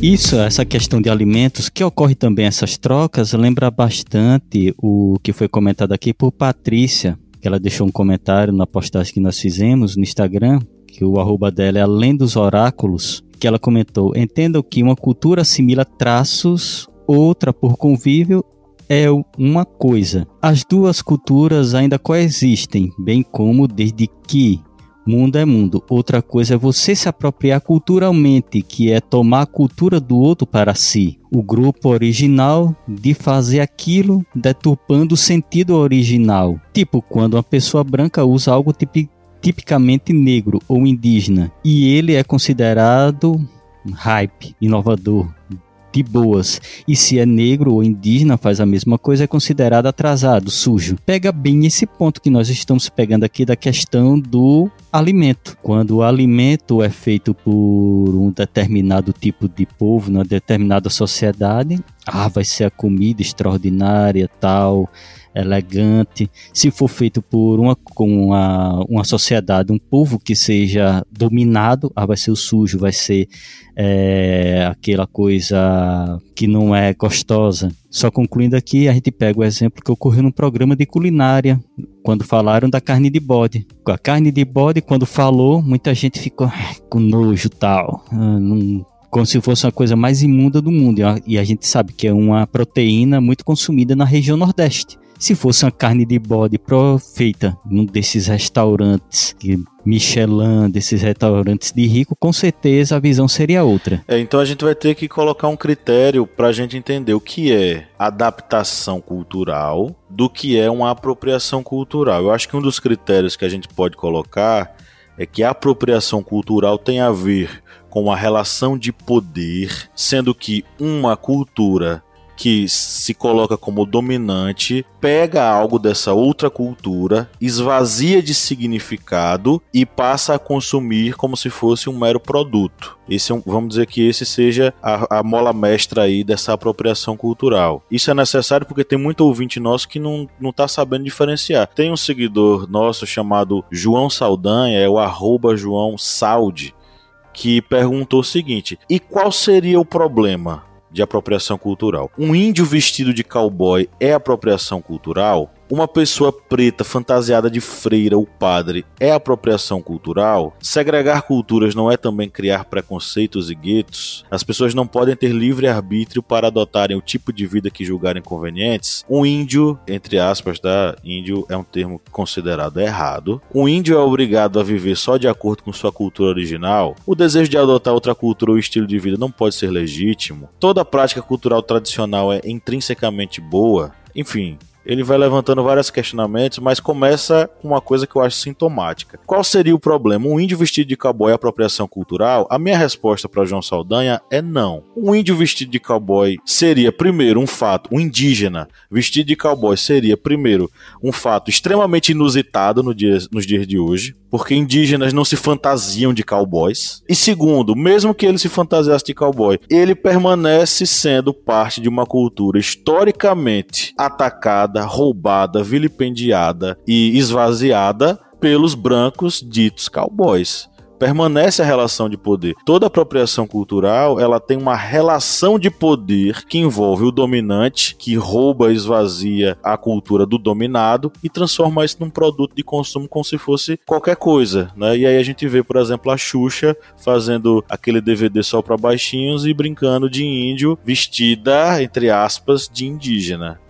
Isso, essa questão de alimentos, que ocorre também essas trocas, lembra bastante o que foi comentado aqui por Patrícia, que ela deixou um comentário na postagem que nós fizemos no Instagram, que o arroba dela é Além dos Oráculos, que ela comentou, entendam que uma cultura assimila traços, outra por convívio é uma coisa. As duas culturas ainda coexistem, bem como desde que mundo é mundo. Outra coisa é você se apropriar culturalmente, que é tomar a cultura do outro para si. O grupo original de fazer aquilo deturpando o sentido original. Tipo quando uma pessoa branca usa algo tipi- tipicamente negro ou indígena e ele é considerado hype, inovador, de boas. E se é negro ou indígena, faz a mesma coisa, é considerado atrasado, sujo. Pega bem esse ponto que nós estamos pegando aqui da questão do alimento. Quando o alimento é feito por um determinado tipo de povo, numa determinada sociedade, ah, vai ser a comida extraordinária, tal, elegante. Se for feito por uma, uma, uma sociedade, um povo que seja dominado, ah, vai ser o sujo, vai ser é, aquela coisa que não é gostosa. Só concluindo aqui, a gente pega o exemplo que ocorreu num programa de culinária, quando falaram da carne de bode. A carne de bode, quando falou, muita gente ficou "Ah, com nojo tal. Ah, não- como se fosse uma coisa mais imunda do mundo. E a gente sabe que é uma proteína muito consumida na região Nordeste. Se fosse uma carne de bode feita num desses restaurantes que- Michelin, desses restaurantes de rico, com certeza a visão seria outra. É, então a gente vai ter que colocar um critério para a gente entender o que é adaptação cultural do que é uma apropriação cultural. Eu acho que um dos critérios que a gente pode colocar é que a apropriação cultural tem a ver com a relação de poder, sendo que uma cultura que se coloca como dominante pega algo dessa outra cultura, esvazia de significado e passa a consumir como se fosse um mero produto. Esse é vamos dizer que esse seja a, a mola mestra aí dessa apropriação cultural. Isso é necessário porque tem muito ouvinte nosso que não, não tá sabendo diferenciar. Tem um seguidor nosso chamado João Saldanha, é o arroba João Salde, que perguntou o seguinte: e qual seria o problema de apropriação cultural? Um índio vestido de cowboy é apropriação cultural? Uma pessoa preta fantasiada de freira ou padre é apropriação cultural? Segregar culturas não é também criar preconceitos e guetos? As pessoas não podem ter livre arbítrio para adotarem o tipo de vida que julgarem convenientes? Um índio, entre aspas, tá? Índio é um termo considerado errado. Um índio é obrigado a viver só de acordo com sua cultura original? O desejo de adotar outra cultura ou estilo de vida não pode ser legítimo? Toda prática cultural tradicional é intrinsecamente boa? Enfim, ele vai levantando vários questionamentos, mas começa com uma coisa que eu acho sintomática. Qual seria o problema? Um índio vestido de cowboy é apropriação cultural? A minha resposta para João Saldanha é não. Um índio vestido de cowboy seria, primeiro, um fato, um indígena vestido de cowboy seria, primeiro, um fato extremamente inusitado no dia, nos dias de hoje, porque indígenas não se fantasiam de cowboys. E segundo, mesmo que ele se fantasiasse de cowboy, ele permanece sendo parte de uma cultura historicamente atacada, roubada, vilipendiada e esvaziada pelos brancos ditos cowboys permanece a relação de poder. Toda apropriação cultural, ela tem uma relação de poder que envolve o dominante, que rouba, esvazia a cultura do dominado e transforma isso num produto de consumo como se fosse qualquer coisa, né? E aí a gente vê, por exemplo, a Xuxa fazendo aquele DVD só para baixinhos e brincando de índio vestida, entre aspas, de indígena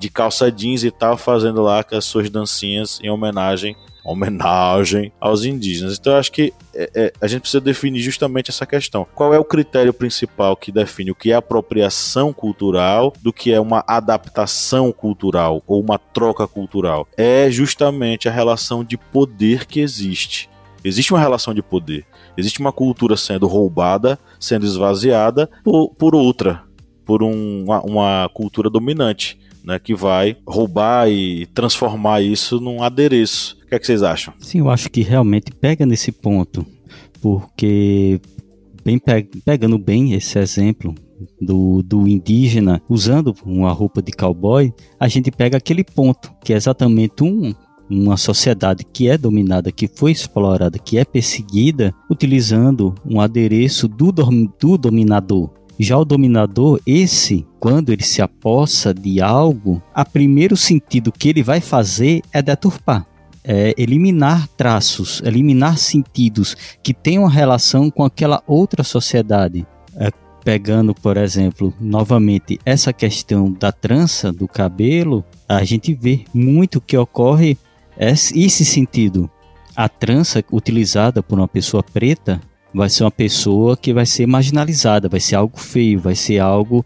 de calça jeans e tal, fazendo lá as suas dancinhas em homenagem homenagem aos indígenas. Então acho que é, é, a gente precisa definir justamente essa questão. Qual é o critério principal que define o que é apropriação cultural do que é uma adaptação cultural ou uma troca cultural? É justamente a relação de poder que existe. Existe uma relação de poder. Existe uma cultura sendo roubada, sendo esvaziada por, por outra, por um, uma, uma cultura dominante né, que vai roubar e transformar isso num adereço. O que, é que vocês acham? Sim, eu acho que realmente pega nesse ponto, porque bem pe pegando bem esse exemplo do, do indígena usando uma roupa de cowboy, a gente pega aquele ponto que é exatamente um, uma sociedade que é dominada, que foi explorada, que é perseguida, utilizando um adereço do, do dominador. Já o dominador, esse, quando ele se apossa de algo, a primeiro sentido que ele vai fazer é deturpar. É eliminar traços, eliminar sentidos que tenham relação com aquela outra sociedade. É, pegando, por exemplo, novamente essa questão da trança do cabelo, a gente vê muito que ocorre esse sentido. A trança utilizada por uma pessoa preta vai ser uma pessoa que vai ser marginalizada, vai ser algo feio, vai ser algo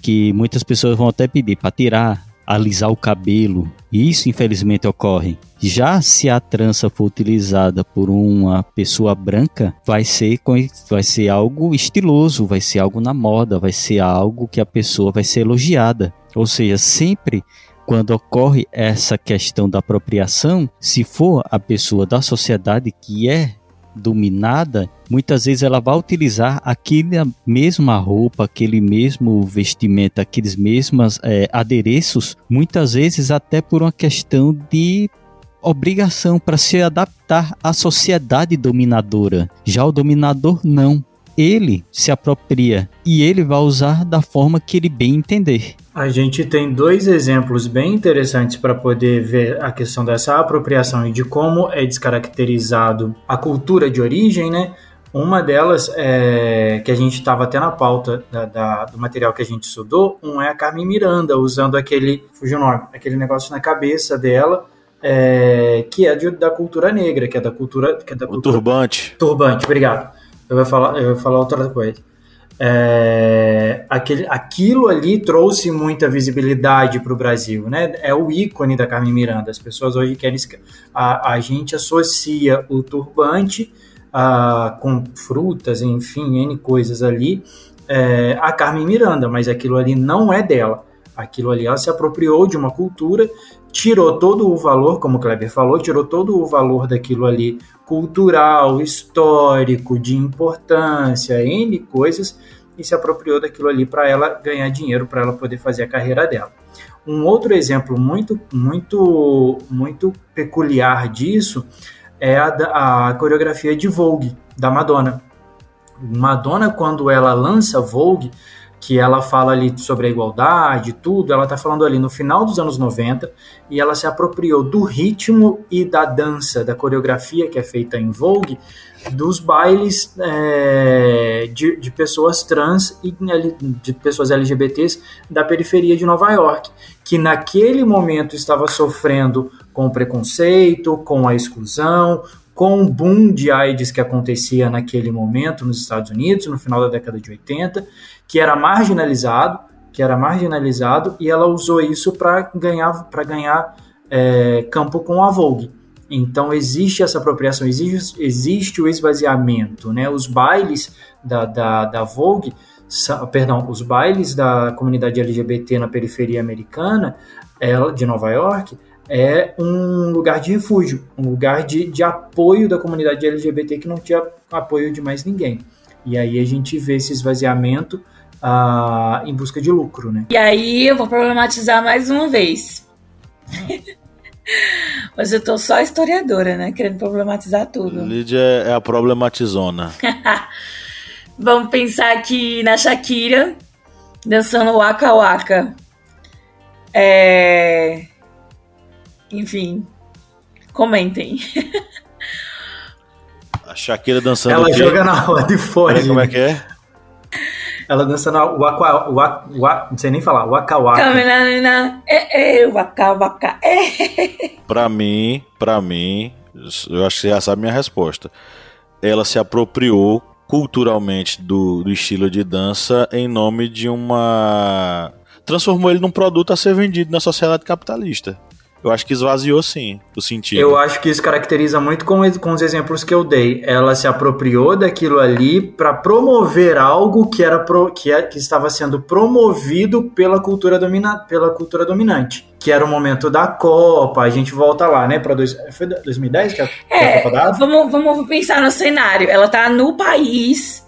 que muitas pessoas vão até pedir para tirar, alisar o cabelo. E isso infelizmente ocorre. Já se a trança for utilizada por uma pessoa branca, vai ser vai ser algo estiloso, vai ser algo na moda, vai ser algo que a pessoa vai ser elogiada. Ou seja, sempre quando ocorre essa questão da apropriação, se for a pessoa da sociedade que é dominada, muitas vezes ela vai utilizar aquela mesma roupa, aquele mesmo vestimento, aqueles mesmos é, adereços, muitas vezes até por uma questão de obrigação para se adaptar à sociedade dominadora. Já o dominador não ele se apropria e ele vai usar da forma que ele bem entender. A gente tem dois exemplos bem interessantes para poder ver a questão dessa apropriação e de como é descaracterizado a cultura de origem, né? Uma delas é que a gente estava até na pauta da, da, do material que a gente estudou. Um é a Carmen Miranda usando aquele, fugiu o nome, aquele negócio na cabeça dela, é, que é de, da cultura negra, que é da cultura, que é da o cultura, turbante. Turbante, obrigado eu vou falar, eu vou falar outra coisa. É, aquele, aquilo ali trouxe muita visibilidade para o Brasil, né? É o ícone da Carmen Miranda. As pessoas hoje querem. A, a gente associa o turbante a, com frutas, enfim, N coisas ali, é, a Carmen Miranda, mas aquilo ali não é dela. Aquilo ali ela se apropriou de uma cultura, tirou todo o valor, como o Kleber falou, tirou todo o valor daquilo ali cultural, histórico, de importância, N coisas, e se apropriou daquilo ali para ela ganhar dinheiro, para ela poder fazer a carreira dela. Um outro exemplo muito, muito, muito peculiar disso é a, a coreografia de Vogue, da Madonna. Madonna, quando ela lança Vogue, que ela fala ali sobre a igualdade, tudo, ela está falando ali no final dos anos 90 e ela se apropriou do ritmo e da dança, da coreografia que é feita em Vogue, dos bailes é, de, de, pessoas trans e de pessoas LGBTs da periferia de Nova York, que naquele momento estava sofrendo com o preconceito, com a exclusão, com o boom de AIDS que acontecia naquele momento nos Estados Unidos, no final da década de 80, que era marginalizado, que era marginalizado, e ela usou isso para ganhar, pra ganhar é, campo com a Vogue. Então existe essa apropriação, existe, existe o esvaziamento, né? Os bailes da, da, da Vogue, perdão, os bailes da comunidade LGBT na periferia americana, ela, de Nova York, é um lugar de refúgio, um lugar de, de apoio da comunidade LGBT que não tinha apoio de mais ninguém. E aí a gente vê esse esvaziamento uh, em busca de lucro, né? E aí eu vou problematizar mais uma vez. Mas eu tô só historiadora, né? Querendo problematizar tudo. Lídia é a problematizona. Vamos pensar aqui na Shakira dançando Waka Waka. É... Enfim, comentem. A Shakira dançando Ela joga na roda e foge. Como é que é? Ela dança na waka, waka, waka, não sei nem falar, waka waka. É, é. É. Pra mim, pra mim, eu acho que você já sabe minha resposta. Ela se apropriou culturalmente do, do estilo de dança em nome de uma. Transformou ele num produto a ser vendido na sociedade capitalista eu acho que esvaziou sim o sentido. Eu acho que isso caracteriza muito com, com os exemplos que eu dei. Ela se apropriou daquilo ali para promover algo que era pro, que, é, que estava sendo promovido pela cultura, domina, pela cultura dominante. Que era o momento da Copa, a gente volta lá, né? Para foi 2010 que a, é, a Copa dava? Vamos, vamos pensar no cenário. Ela tá no país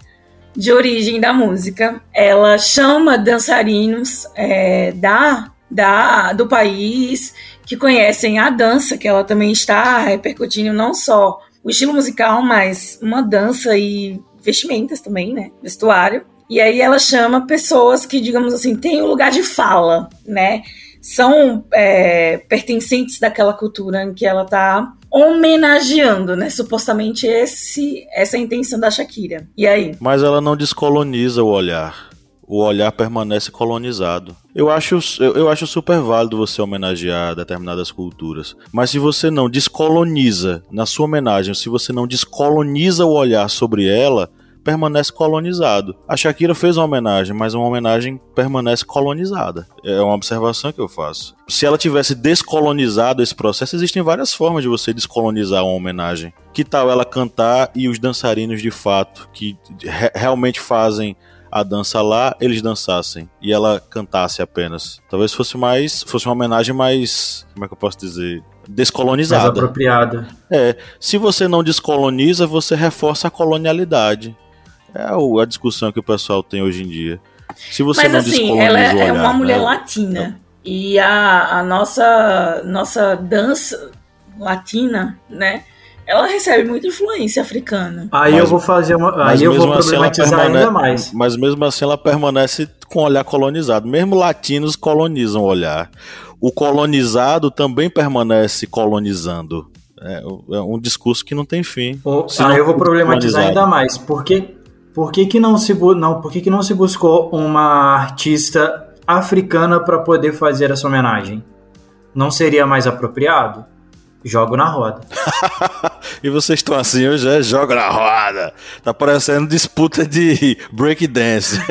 de origem da música. Ela chama dançarinos é, da, da, do país que conhecem a dança, que ela também está repercutindo não só o estilo musical, mas uma dança e vestimentas também, né? Vestuário. E aí ela chama pessoas que, digamos assim, têm um lugar de fala, né? São é, pertencentes daquela cultura em que ela está homenageando, né? Supostamente esse, essa é a intenção da Shakira. E aí? Mas ela não descoloniza o olhar o olhar permanece colonizado. Eu acho, eu, eu, acho super válido você homenagear determinadas culturas, mas se você não descoloniza na sua homenagem, se você não descoloniza o olhar sobre ela, permanece colonizado. A Shakira fez uma homenagem, mas uma homenagem permanece colonizada. É uma observação que eu faço. Se ela tivesse descolonizado esse processo, existem várias formas de você descolonizar uma homenagem. Que tal ela cantar e os dançarinos de fato, que re realmente fazem a dança lá, eles dançassem e ela cantasse apenas. Talvez fosse mais, fosse uma homenagem mais, como é que eu posso dizer, descolonizada. Mais apropriada. É, se você não descoloniza, você reforça a colonialidade. É a discussão que o pessoal tem hoje em dia. Se você Mas não assim, ela é, é uma mulher né? latina. E a, a nossa, nossa dança latina, né? Ela recebe muita influência africana. Aí mas, eu vou fazer uma. Aí eu vou assim problematizar assim ainda mais. Mas mesmo assim ela permanece com o olhar colonizado. Mesmo latinos colonizam o olhar. O colonizado também permanece colonizando. É, é um discurso que não tem fim. Oh, aí eu vou problematizar ainda mais. Por que, por que, que, não, se, não, por que, que não se buscou uma artista africana para poder fazer essa homenagem? Não seria mais apropriado? Jogo na roda. e vocês estão assim, eu já jogo na roda. Tá parecendo disputa de breakdance.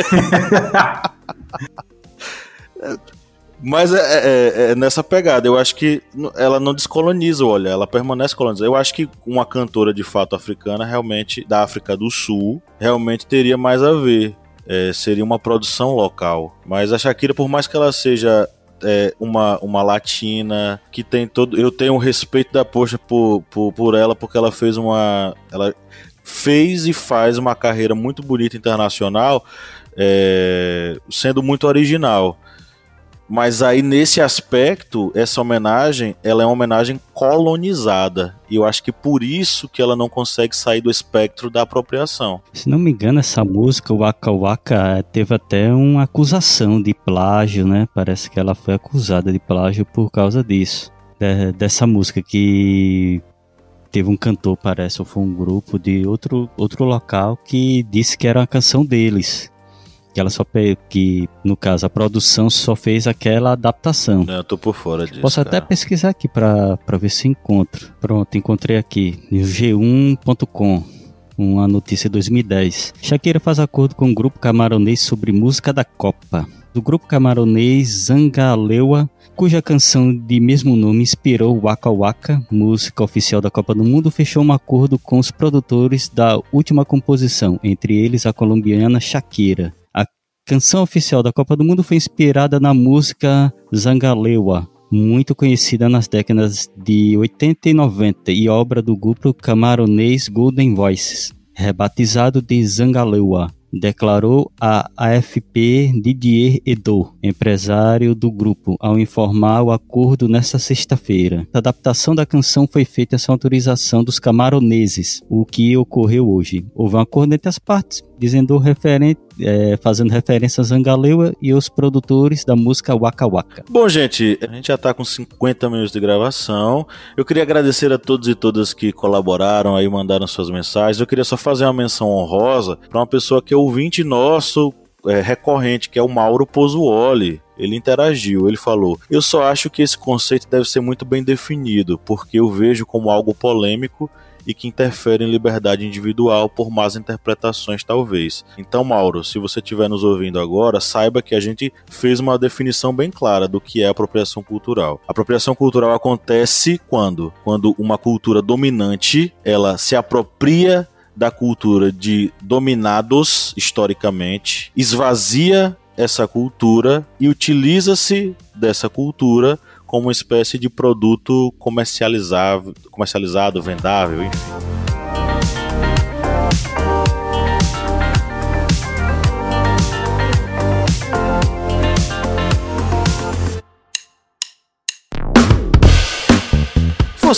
Mas é, é, é, é, nessa pegada, eu acho que ela não descoloniza o olhar, ela permanece colonizada. Eu acho que uma cantora de fato africana, realmente, da África do Sul, realmente teria mais a ver. É, seria uma produção local. Mas a Shakira, por mais que ela seja é, uma, uma latina que tem todo. Eu tenho um respeito da poxa por, por, por ela, porque ela fez uma. Ela fez e faz uma carreira muito bonita internacional, é, sendo muito original. Mas aí nesse aspecto, essa homenagem, ela é uma homenagem colonizada. E eu acho que por isso que ela não consegue sair do espectro da apropriação. Se não me engano, essa música, Waka Waka, teve até uma acusação de plágio, né? Parece que ela foi acusada de plágio por causa disso. De, dessa música que teve um cantor, parece, ou foi um grupo de outro, outro local que disse que era uma canção deles que ela só que no caso a produção só fez aquela adaptação. Não, eu tô por fora disso. Posso cara. até pesquisar aqui para ver se encontro. Pronto, encontrei aqui no g1.com. Uma notícia de 2010. Shakira faz acordo com o grupo camaronês sobre música da Copa. Do grupo camaronês Zangalewa, cuja canção de mesmo nome inspirou Waka Waka, música oficial da Copa do Mundo, fechou um acordo com os produtores da última composição, entre eles a colombiana Shakira canção oficial da Copa do Mundo foi inspirada na música Zangalewa, muito conhecida nas décadas de 80 e 90 e obra do grupo camaronês Golden Voices, rebatizado de Zangalewa declarou a AFP Didier Edo, empresário do grupo, ao informar o acordo nesta sexta-feira. A adaptação da canção foi feita sem autorização dos camaroneses, o que ocorreu hoje. Houve um acordo entre as partes, dizendo referente, é, fazendo referência a Zangalewa e os produtores da música Waka Waka. Bom, gente, a gente já está com 50 minutos de gravação. Eu queria agradecer a todos e todas que colaboraram aí, mandaram suas mensagens. Eu queria só fazer uma menção honrosa para uma pessoa que é ouvinte nosso é, recorrente, que é o Mauro Pozuoli. Ele interagiu, ele falou: Eu só acho que esse conceito deve ser muito bem definido, porque eu vejo como algo polêmico e que interfere em liberdade individual por más interpretações, talvez. Então, Mauro, se você estiver nos ouvindo agora, saiba que a gente fez uma definição bem clara do que é apropriação cultural. A apropriação cultural acontece quando? Quando uma cultura dominante ela se apropria da cultura de dominados historicamente, esvazia essa cultura e utiliza-se dessa cultura como uma espécie de produto comercializado, comercializado vendável, enfim.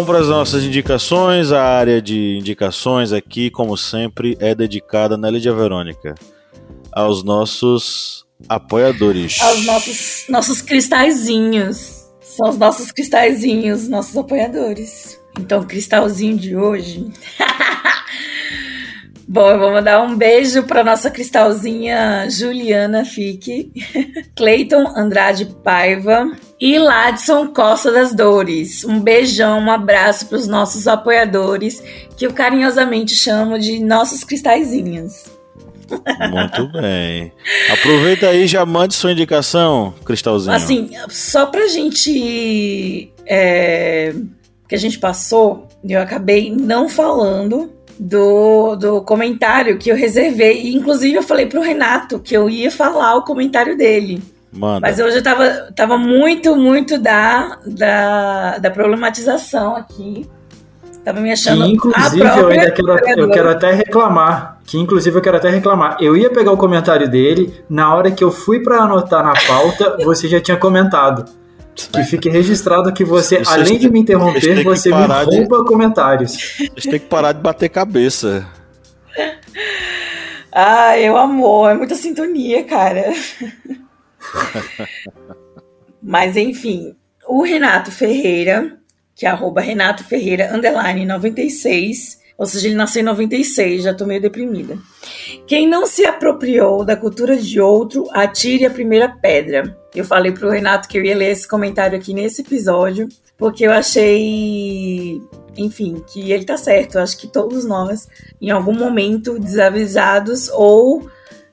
Vamos para as nossas indicações. A área de indicações aqui, como sempre, é dedicada, né, Lídia Verônica, aos nossos apoiadores. Aos nossos, nossos cristalzinhos. São os nossos cristalzinhos, nossos apoiadores. Então, o cristalzinho de hoje. Bom, eu vou mandar um beijo para nossa cristalzinha Juliana Fique, Cleiton Andrade Paiva e Ladson Costa das Dores. Um beijão, um abraço para os nossos apoiadores, que eu carinhosamente chamo de nossos cristalzinhos. Muito bem. Aproveita aí e já mande sua indicação, Cristalzinho. Assim, só pra gente. É, que a gente passou, eu acabei não falando do, do comentário que eu reservei. E, inclusive, eu falei pro Renato que eu ia falar o comentário dele. Manda. Mas hoje eu tava, tava muito, muito da, da, da problematização aqui. Tava me achando. Que, inclusive, eu ainda quero, eu quero até reclamar. Que inclusive eu quero até reclamar. Eu ia pegar o comentário dele, na hora que eu fui para anotar na pauta, você já tinha comentado. Que fique registrado que você, Vocês além de me interromper, você me parar de- rouba comentários. Vocês têm que parar de bater cabeça. Ah, eu amor, é muita sintonia, cara. Mas enfim, o Renato Ferreira, que é arroba Renato Ferreira, underline 96, ou seja, ele nasceu em 96, já tô meio deprimida. Quem não se apropriou da cultura de outro, atire a primeira pedra. Eu falei pro Renato que eu ia ler esse comentário aqui nesse episódio, porque eu achei, enfim, que ele tá certo. Eu acho que todos nós, em algum momento, desavisados ou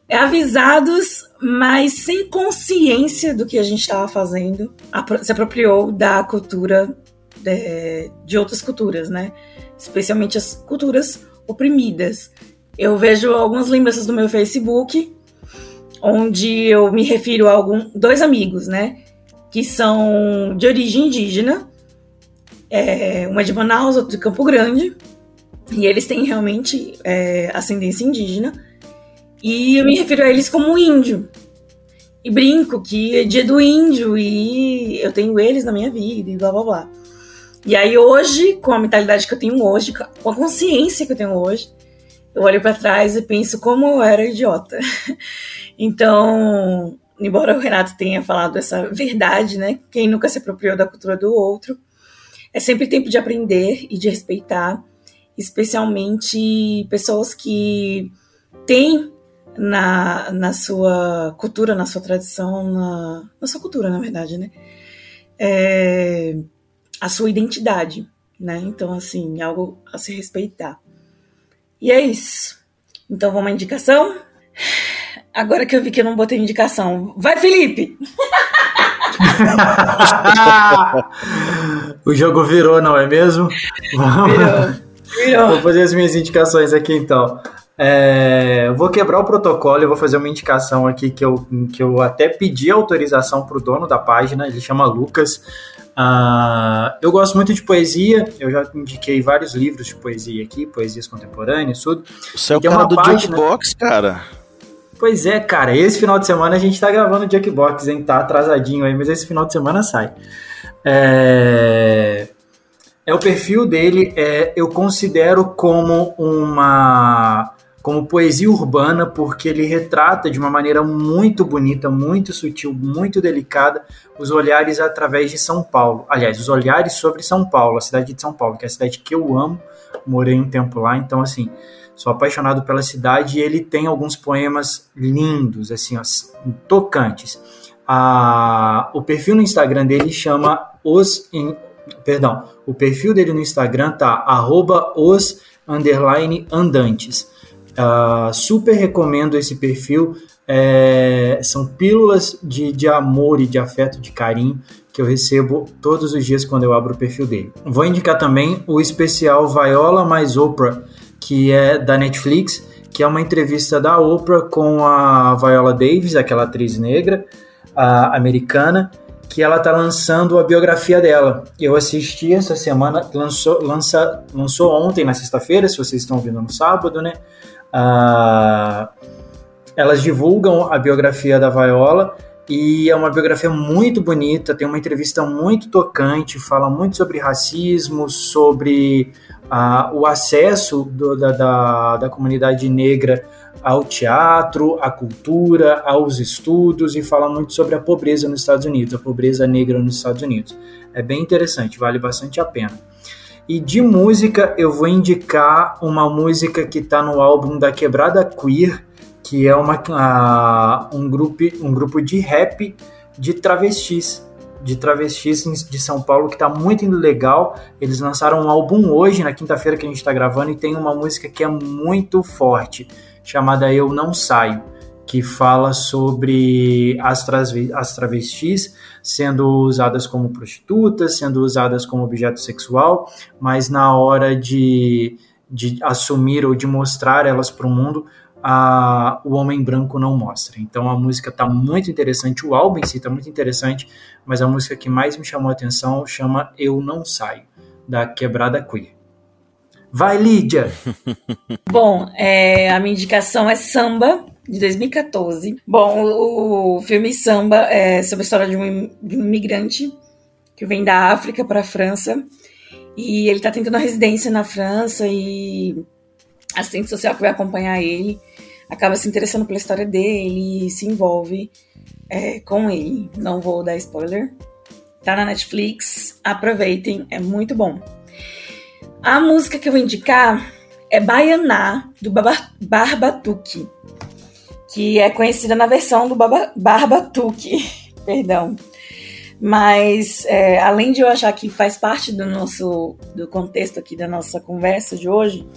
avisados, mas sem consciência do que a gente estava fazendo, se apropriou da cultura de, de outras culturas, né? Especialmente as culturas oprimidas. Eu vejo algumas lembranças do meu Facebook, onde eu me refiro a algum, dois amigos, né? Que são de origem indígena, é, uma de Manaus, outra de Campo Grande, e eles têm realmente é, ascendência indígena. E eu me refiro a eles como índio. E brinco que é dia do índio e eu tenho eles na minha vida e blá blá blá. E aí hoje, com a mentalidade que eu tenho hoje, com a consciência que eu tenho hoje, eu olho para trás e penso como eu era idiota. então, embora o Renato tenha falado essa verdade, né? Quem nunca se apropriou da cultura do outro, é sempre tempo de aprender e de respeitar, especialmente pessoas que têm na, na sua cultura, na sua tradição, na, na sua cultura, na verdade, né? É, a sua identidade, né? Então, assim, algo a se respeitar. E é isso. Então, vamos à indicação? Agora que eu vi que eu não botei indicação. Vai, Felipe! o jogo virou, não é mesmo? Virou. Virou. Vou fazer as minhas indicações aqui então. É, vou quebrar o protocolo e vou fazer uma indicação aqui que eu, que eu até pedi autorização para o dono da página, ele chama Lucas. Uh, eu gosto muito de poesia, eu já indiquei vários livros de poesia aqui, poesias contemporâneas, tudo. Você é o cara do página... Jackbox, cara? Pois é, cara, esse final de semana a gente tá gravando Jackbox, hein? Tá atrasadinho aí, mas esse final de semana sai. É, é o perfil dele, é, eu considero como uma como poesia urbana, porque ele retrata de uma maneira muito bonita, muito sutil, muito delicada os olhares através de São Paulo. Aliás, os olhares sobre São Paulo, a cidade de São Paulo, que é a cidade que eu amo, morei um tempo lá, então assim, sou apaixonado pela cidade e ele tem alguns poemas lindos, assim, ó, tocantes. Ah, o perfil no Instagram dele chama os, em, perdão, o perfil dele no Instagram tá arroba os underline andantes. Uh, super recomendo esse perfil. É, são pílulas de, de amor e de afeto, de carinho que eu recebo todos os dias quando eu abro o perfil dele. Vou indicar também o especial Viola mais Oprah, que é da Netflix, que é uma entrevista da Oprah com a Viola Davis, aquela atriz negra americana, que ela está lançando a biografia dela. Eu assisti essa semana, lançou, lança, lançou ontem, na sexta-feira, se vocês estão ouvindo no sábado, né? Elas divulgam a biografia da Viola e é uma biografia muito bonita, tem uma entrevista muito tocante, fala muito sobre racismo, sobre o acesso do, da, da, da comunidade negra ao teatro, à cultura, aos estudos e fala muito sobre a pobreza nos Estados Unidos, a pobreza negra nos Estados Unidos. É bem interessante, vale bastante a pena. E de música, eu vou indicar uma música que está no álbum da Quebrada Queer, que é uma, um, grupo, um grupo de rap de travestis, de travestis de São Paulo, que está muito legal. Eles lançaram um álbum hoje, na quinta-feira que a gente está gravando, e tem uma música que é muito forte, chamada Eu Não Saio que fala sobre as, as travestis sendo usadas como prostitutas, sendo usadas como objeto sexual, mas na hora de, de assumir ou de mostrar elas para o mundo, a, o homem branco não mostra. Então a música está muito interessante, o álbum em si está muito interessante, mas a música que mais me chamou a atenção chama Eu Não Saio, da Quebrada Queer. Vai, Lídia! Bom, é, a minha indicação é samba, de 2014. Bom, o, filme Samba é sobre a história de um, de um imigrante que vem da África para a França e ele está tentando a residência na França e a assistente social que vai acompanhar ele acaba se interessando pela história dele e se envolve é, com ele. Não vou dar spoiler. tá na Netflix, aproveitem, é muito bom. A música que eu vou indicar é Baianá, do Barbatuque, que é conhecida na versão do Barbatuque, perdão. Mas, é, além de eu achar que faz parte do nosso do contexto aqui da nossa conversa de hoje,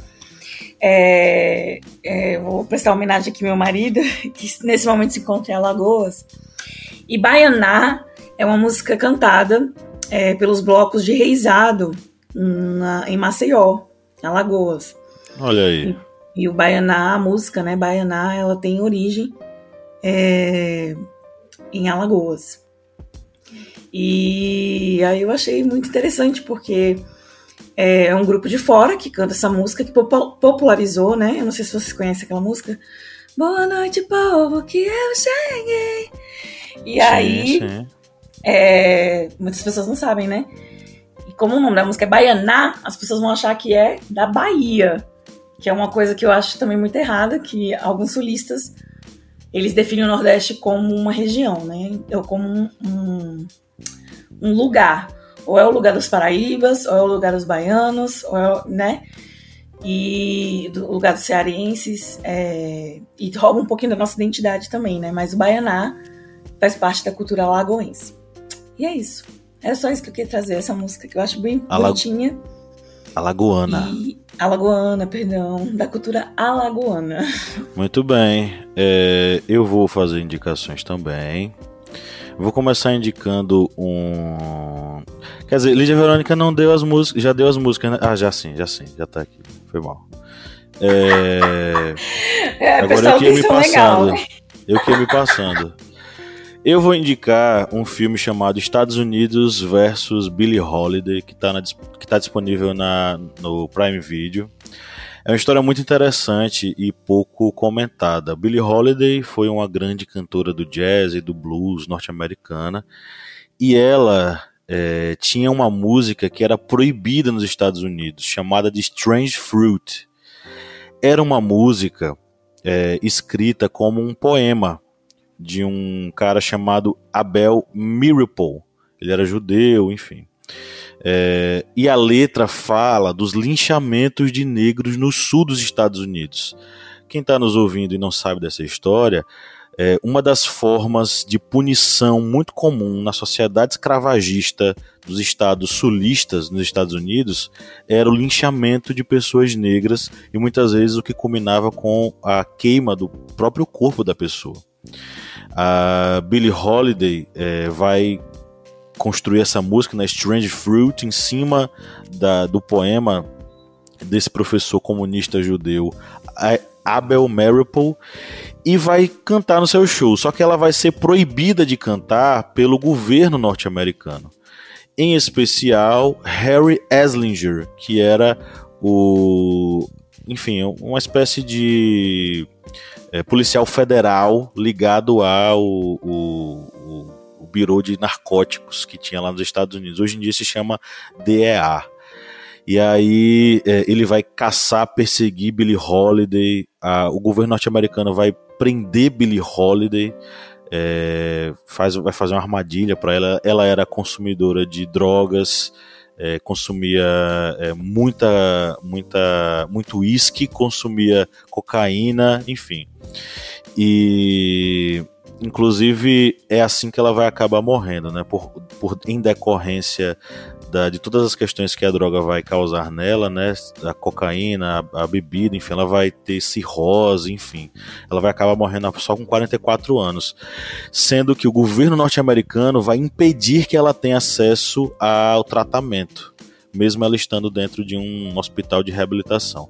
é, é, vou prestar homenagem aqui ao meu marido, que nesse momento se encontra em Alagoas. E Baianá é uma música cantada é, pelos blocos de Reisado, na, em Maceió, Alagoas. Olha aí. E, e, o Baianá, a música, né, Baianá, ela tem origem é, em Alagoas. E aí eu achei muito interessante, porque é um grupo de fora que canta essa música, que popularizou, né? Eu não sei se vocês conhecem aquela música. Boa noite, povo, que eu cheguei. E sim, aí, sim. É, muitas pessoas não sabem, né? E como o nome da música é Baianá, as pessoas vão achar que é da Bahia, que é uma coisa que eu acho também muito errada, que alguns sulistas, eles definem o Nordeste como uma região, né? Ou como um, um, um lugar. Ou é o lugar dos paraíbas, ou é o lugar dos baianos, ou é, né? E do lugar dos cearenses, é, e rouba um pouquinho da nossa identidade também, né? Mas o Baianá faz parte da cultura alagoense. E é isso. Era só isso que eu queria trazer, essa música que eu acho bem bonitinha. Alagoana. E... Alagoana, perdão, da cultura alagoana. Muito bem. É, eu vou fazer indicações também. Vou começar indicando um. Quer dizer, Lídia Verônica não deu as músicas. Já deu as músicas, né? Ah, já sim, já sim, já tá aqui. Foi mal. É... é Agora eu que ia me passando. Legal, né? Eu que ia me passando. Eu vou indicar um filme chamado Estados Unidos versus Billie Holiday, que está tá disponível na, no Prime Video. É uma história muito interessante e pouco comentada. Billie Holiday foi uma grande cantora do jazz e do blues norte-americana e ela é, tinha uma música que era proibida nos Estados Unidos, chamada de Strange Fruit. Era uma música é, escrita como um poema de um cara chamado Abel Mirapole. Ele era judeu, enfim. É, e a letra fala dos linchamentos de negros no sul dos Estados Unidos. Quem está nos ouvindo e não sabe dessa história, é, uma das formas de punição muito comum na sociedade escravagista dos estados sulistas nos Estados Unidos era o linchamento de pessoas negras e muitas vezes o que culminava com a queima do próprio corpo da pessoa. A Billie Holiday é, vai construir essa música na Strange Fruit em cima da, do poema desse professor comunista judeu Abel Maripol e vai cantar no seu show. Só que ela vai ser proibida de cantar pelo governo norte-americano. Em especial Harry Eslinger, que era o, enfim, uma espécie de é, policial federal ligado ao o, o, o de Narcóticos que tinha lá nos Estados Unidos. Hoje em dia se chama DEA. E aí é, ele vai caçar, perseguir Billie Holiday. A, o governo norte-americano vai prender Billie Holiday. É, faz, vai fazer uma armadilha para ela. Ela era consumidora de drogas, é, consumia é, muita, muita, muito uísque, consumia cocaína, enfim. E inclusive é assim que ela vai acabar morrendo, né? Por, por em decorrência da, de todas as questões que a droga vai causar nela, né? A cocaína, a, a, bebida, enfim, ela vai ter cirrose, enfim. Ela vai acabar morrendo só com 44 anos. Sendo que o governo norte-americano vai impedir que ela tenha acesso ao tratamento mesmo ela estando dentro de um hospital de reabilitação.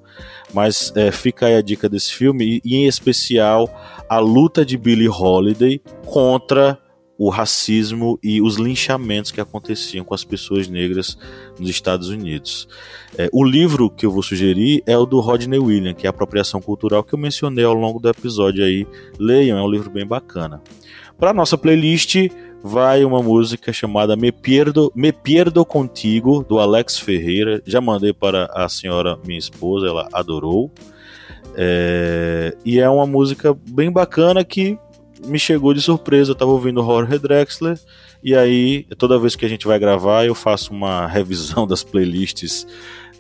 Mas é, fica aí a dica desse filme, e, em especial a luta de Billie Holiday contra o racismo e os linchamentos que aconteciam com as pessoas negras nos Estados Unidos. É, o livro que eu vou sugerir é o do Rodney Williams, que é a Apropriação Cultural, que eu mencionei ao longo do episódio aí. Leiam, é um livro bem bacana. Para nossa playlist vai uma música chamada Me Pierdo, Me Pierdo Contigo, do Alex Ferreira. Já mandei para a senhora, minha esposa, ela adorou. É, e é uma música bem bacana que me chegou de surpresa. Eu tava ouvindo Horror Drexler e aí toda vez que a gente vai gravar eu faço uma revisão das playlists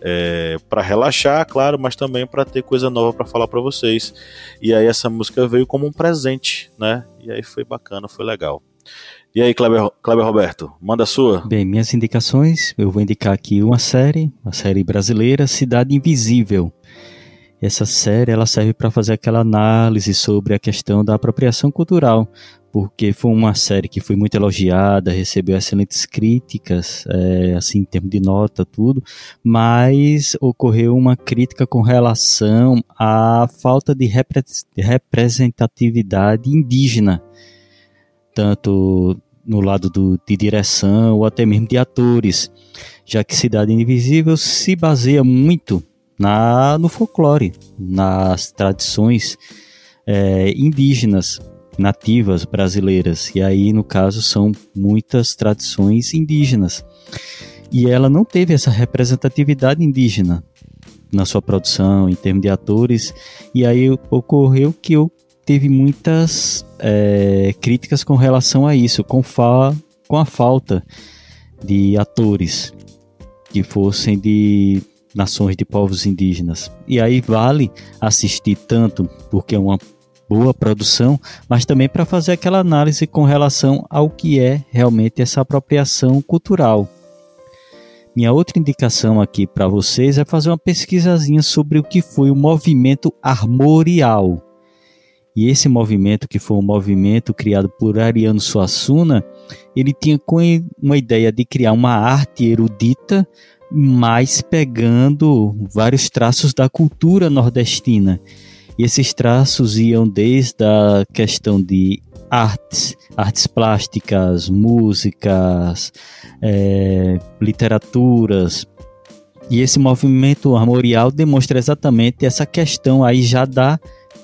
é, para relaxar, claro, mas também para ter coisa nova para falar para vocês. E aí essa música veio como um presente, né? E aí foi bacana, foi legal. E aí, Kleber, Kleber Roberto, manda a sua. Bem, minhas indicações, eu vou indicar aqui uma série, uma série brasileira, Cidade Invisível. Essa série ela serve para fazer aquela análise sobre a questão da apropriação cultural, porque foi uma série que foi muito elogiada, recebeu excelentes críticas, é, assim, em termos de nota, tudo, mas ocorreu uma crítica com relação à falta de representatividade indígena tanto no lado do, de direção ou até mesmo de atores, já que Cidade Invisível se baseia muito na, no folclore, nas tradições é, indígenas, nativas brasileiras. E aí, no caso, são muitas tradições indígenas. E ela não teve essa representatividade indígena na sua produção, em termos de atores. E aí ocorreu que eu teve muitas é, críticas com relação a isso, com, fa com a falta de atores que fossem de nações de povos indígenas. E aí vale assistir tanto porque é uma boa produção, mas também para fazer aquela análise com relação ao que é realmente essa apropriação cultural. Minha outra indicação aqui para vocês é fazer uma pesquisazinha sobre o que foi o movimento armorial. E esse movimento, que foi um movimento criado por Ariano Suassuna, ele tinha uma ideia de criar uma arte erudita, mas pegando vários traços da cultura nordestina. E esses traços iam desde a questão de artes, artes plásticas, músicas, é, literaturas. E esse movimento armorial demonstra exatamente essa questão aí já da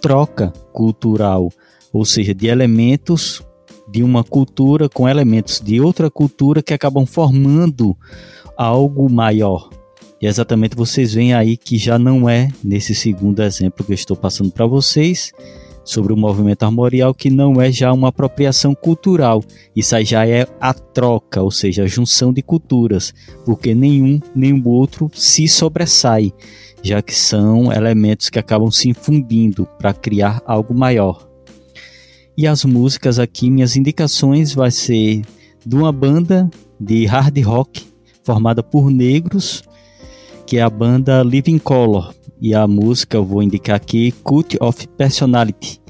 troca cultural, ou seja, de elementos de uma cultura com elementos de outra cultura que acabam formando algo maior. E exatamente vocês veem aí que já não é nesse segundo exemplo que eu estou passando para vocês sobre o movimento armorial que não é já uma apropriação cultural. Isso já é a troca, ou seja, a junção de culturas, porque nenhum nem o outro se sobressai já que são elementos que acabam se infundindo para criar algo maior. E as músicas aqui, minhas indicações vai ser de uma banda de hard rock formada por negros, que é a banda Living Color. E a música eu vou indicar aqui Cult of Personality,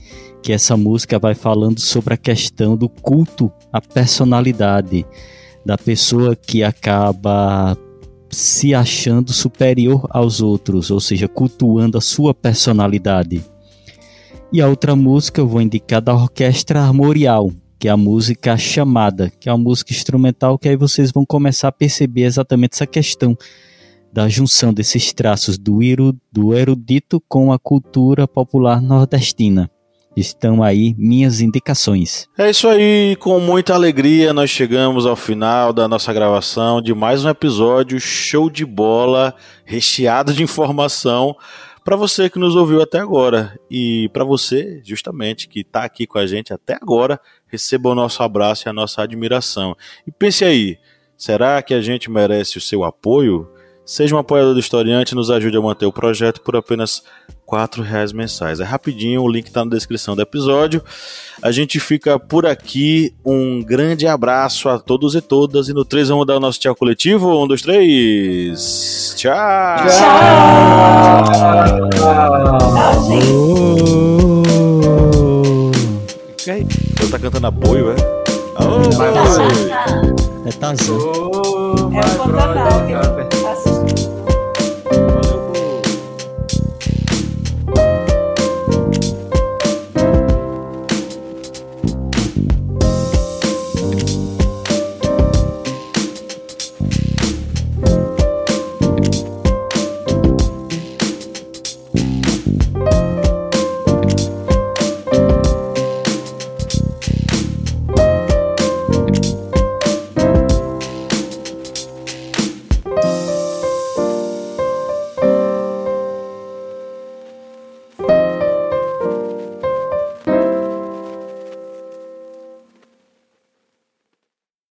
que essa música vai falando sobre a questão do culto à personalidade da pessoa que acaba se achando superior aos outros, ou seja, cultuando a sua personalidade. E a outra música eu vou indicar da Orquestra Armorial, que é a música chamada, que é uma música instrumental que aí vocês vão começar a perceber exatamente essa questão da junção desses traços do, erudito com a cultura popular nordestina estão aí minhas indicações. É isso aí, com muita alegria nós chegamos ao final da nossa gravação de mais um episódio show de bola, recheado de informação para você que nos ouviu até agora e para você, justamente, que está aqui com a gente até agora, receba o nosso abraço e a nossa admiração. E pense aí, será que a gente merece o seu apoio? Seja um apoiador do Historiante e nos ajude a manter o projeto por apenas R$ reais mensais. É rapidinho, o link está na descrição do episódio. A gente fica por aqui. Um grande abraço a todos e todas. E no 3 vamos dar o nosso tchau coletivo. Um, dois, três. Tchau! Tchau! tchau. Você tá cantando apoio, é? Oh, é Tarzan. É o Pantanal.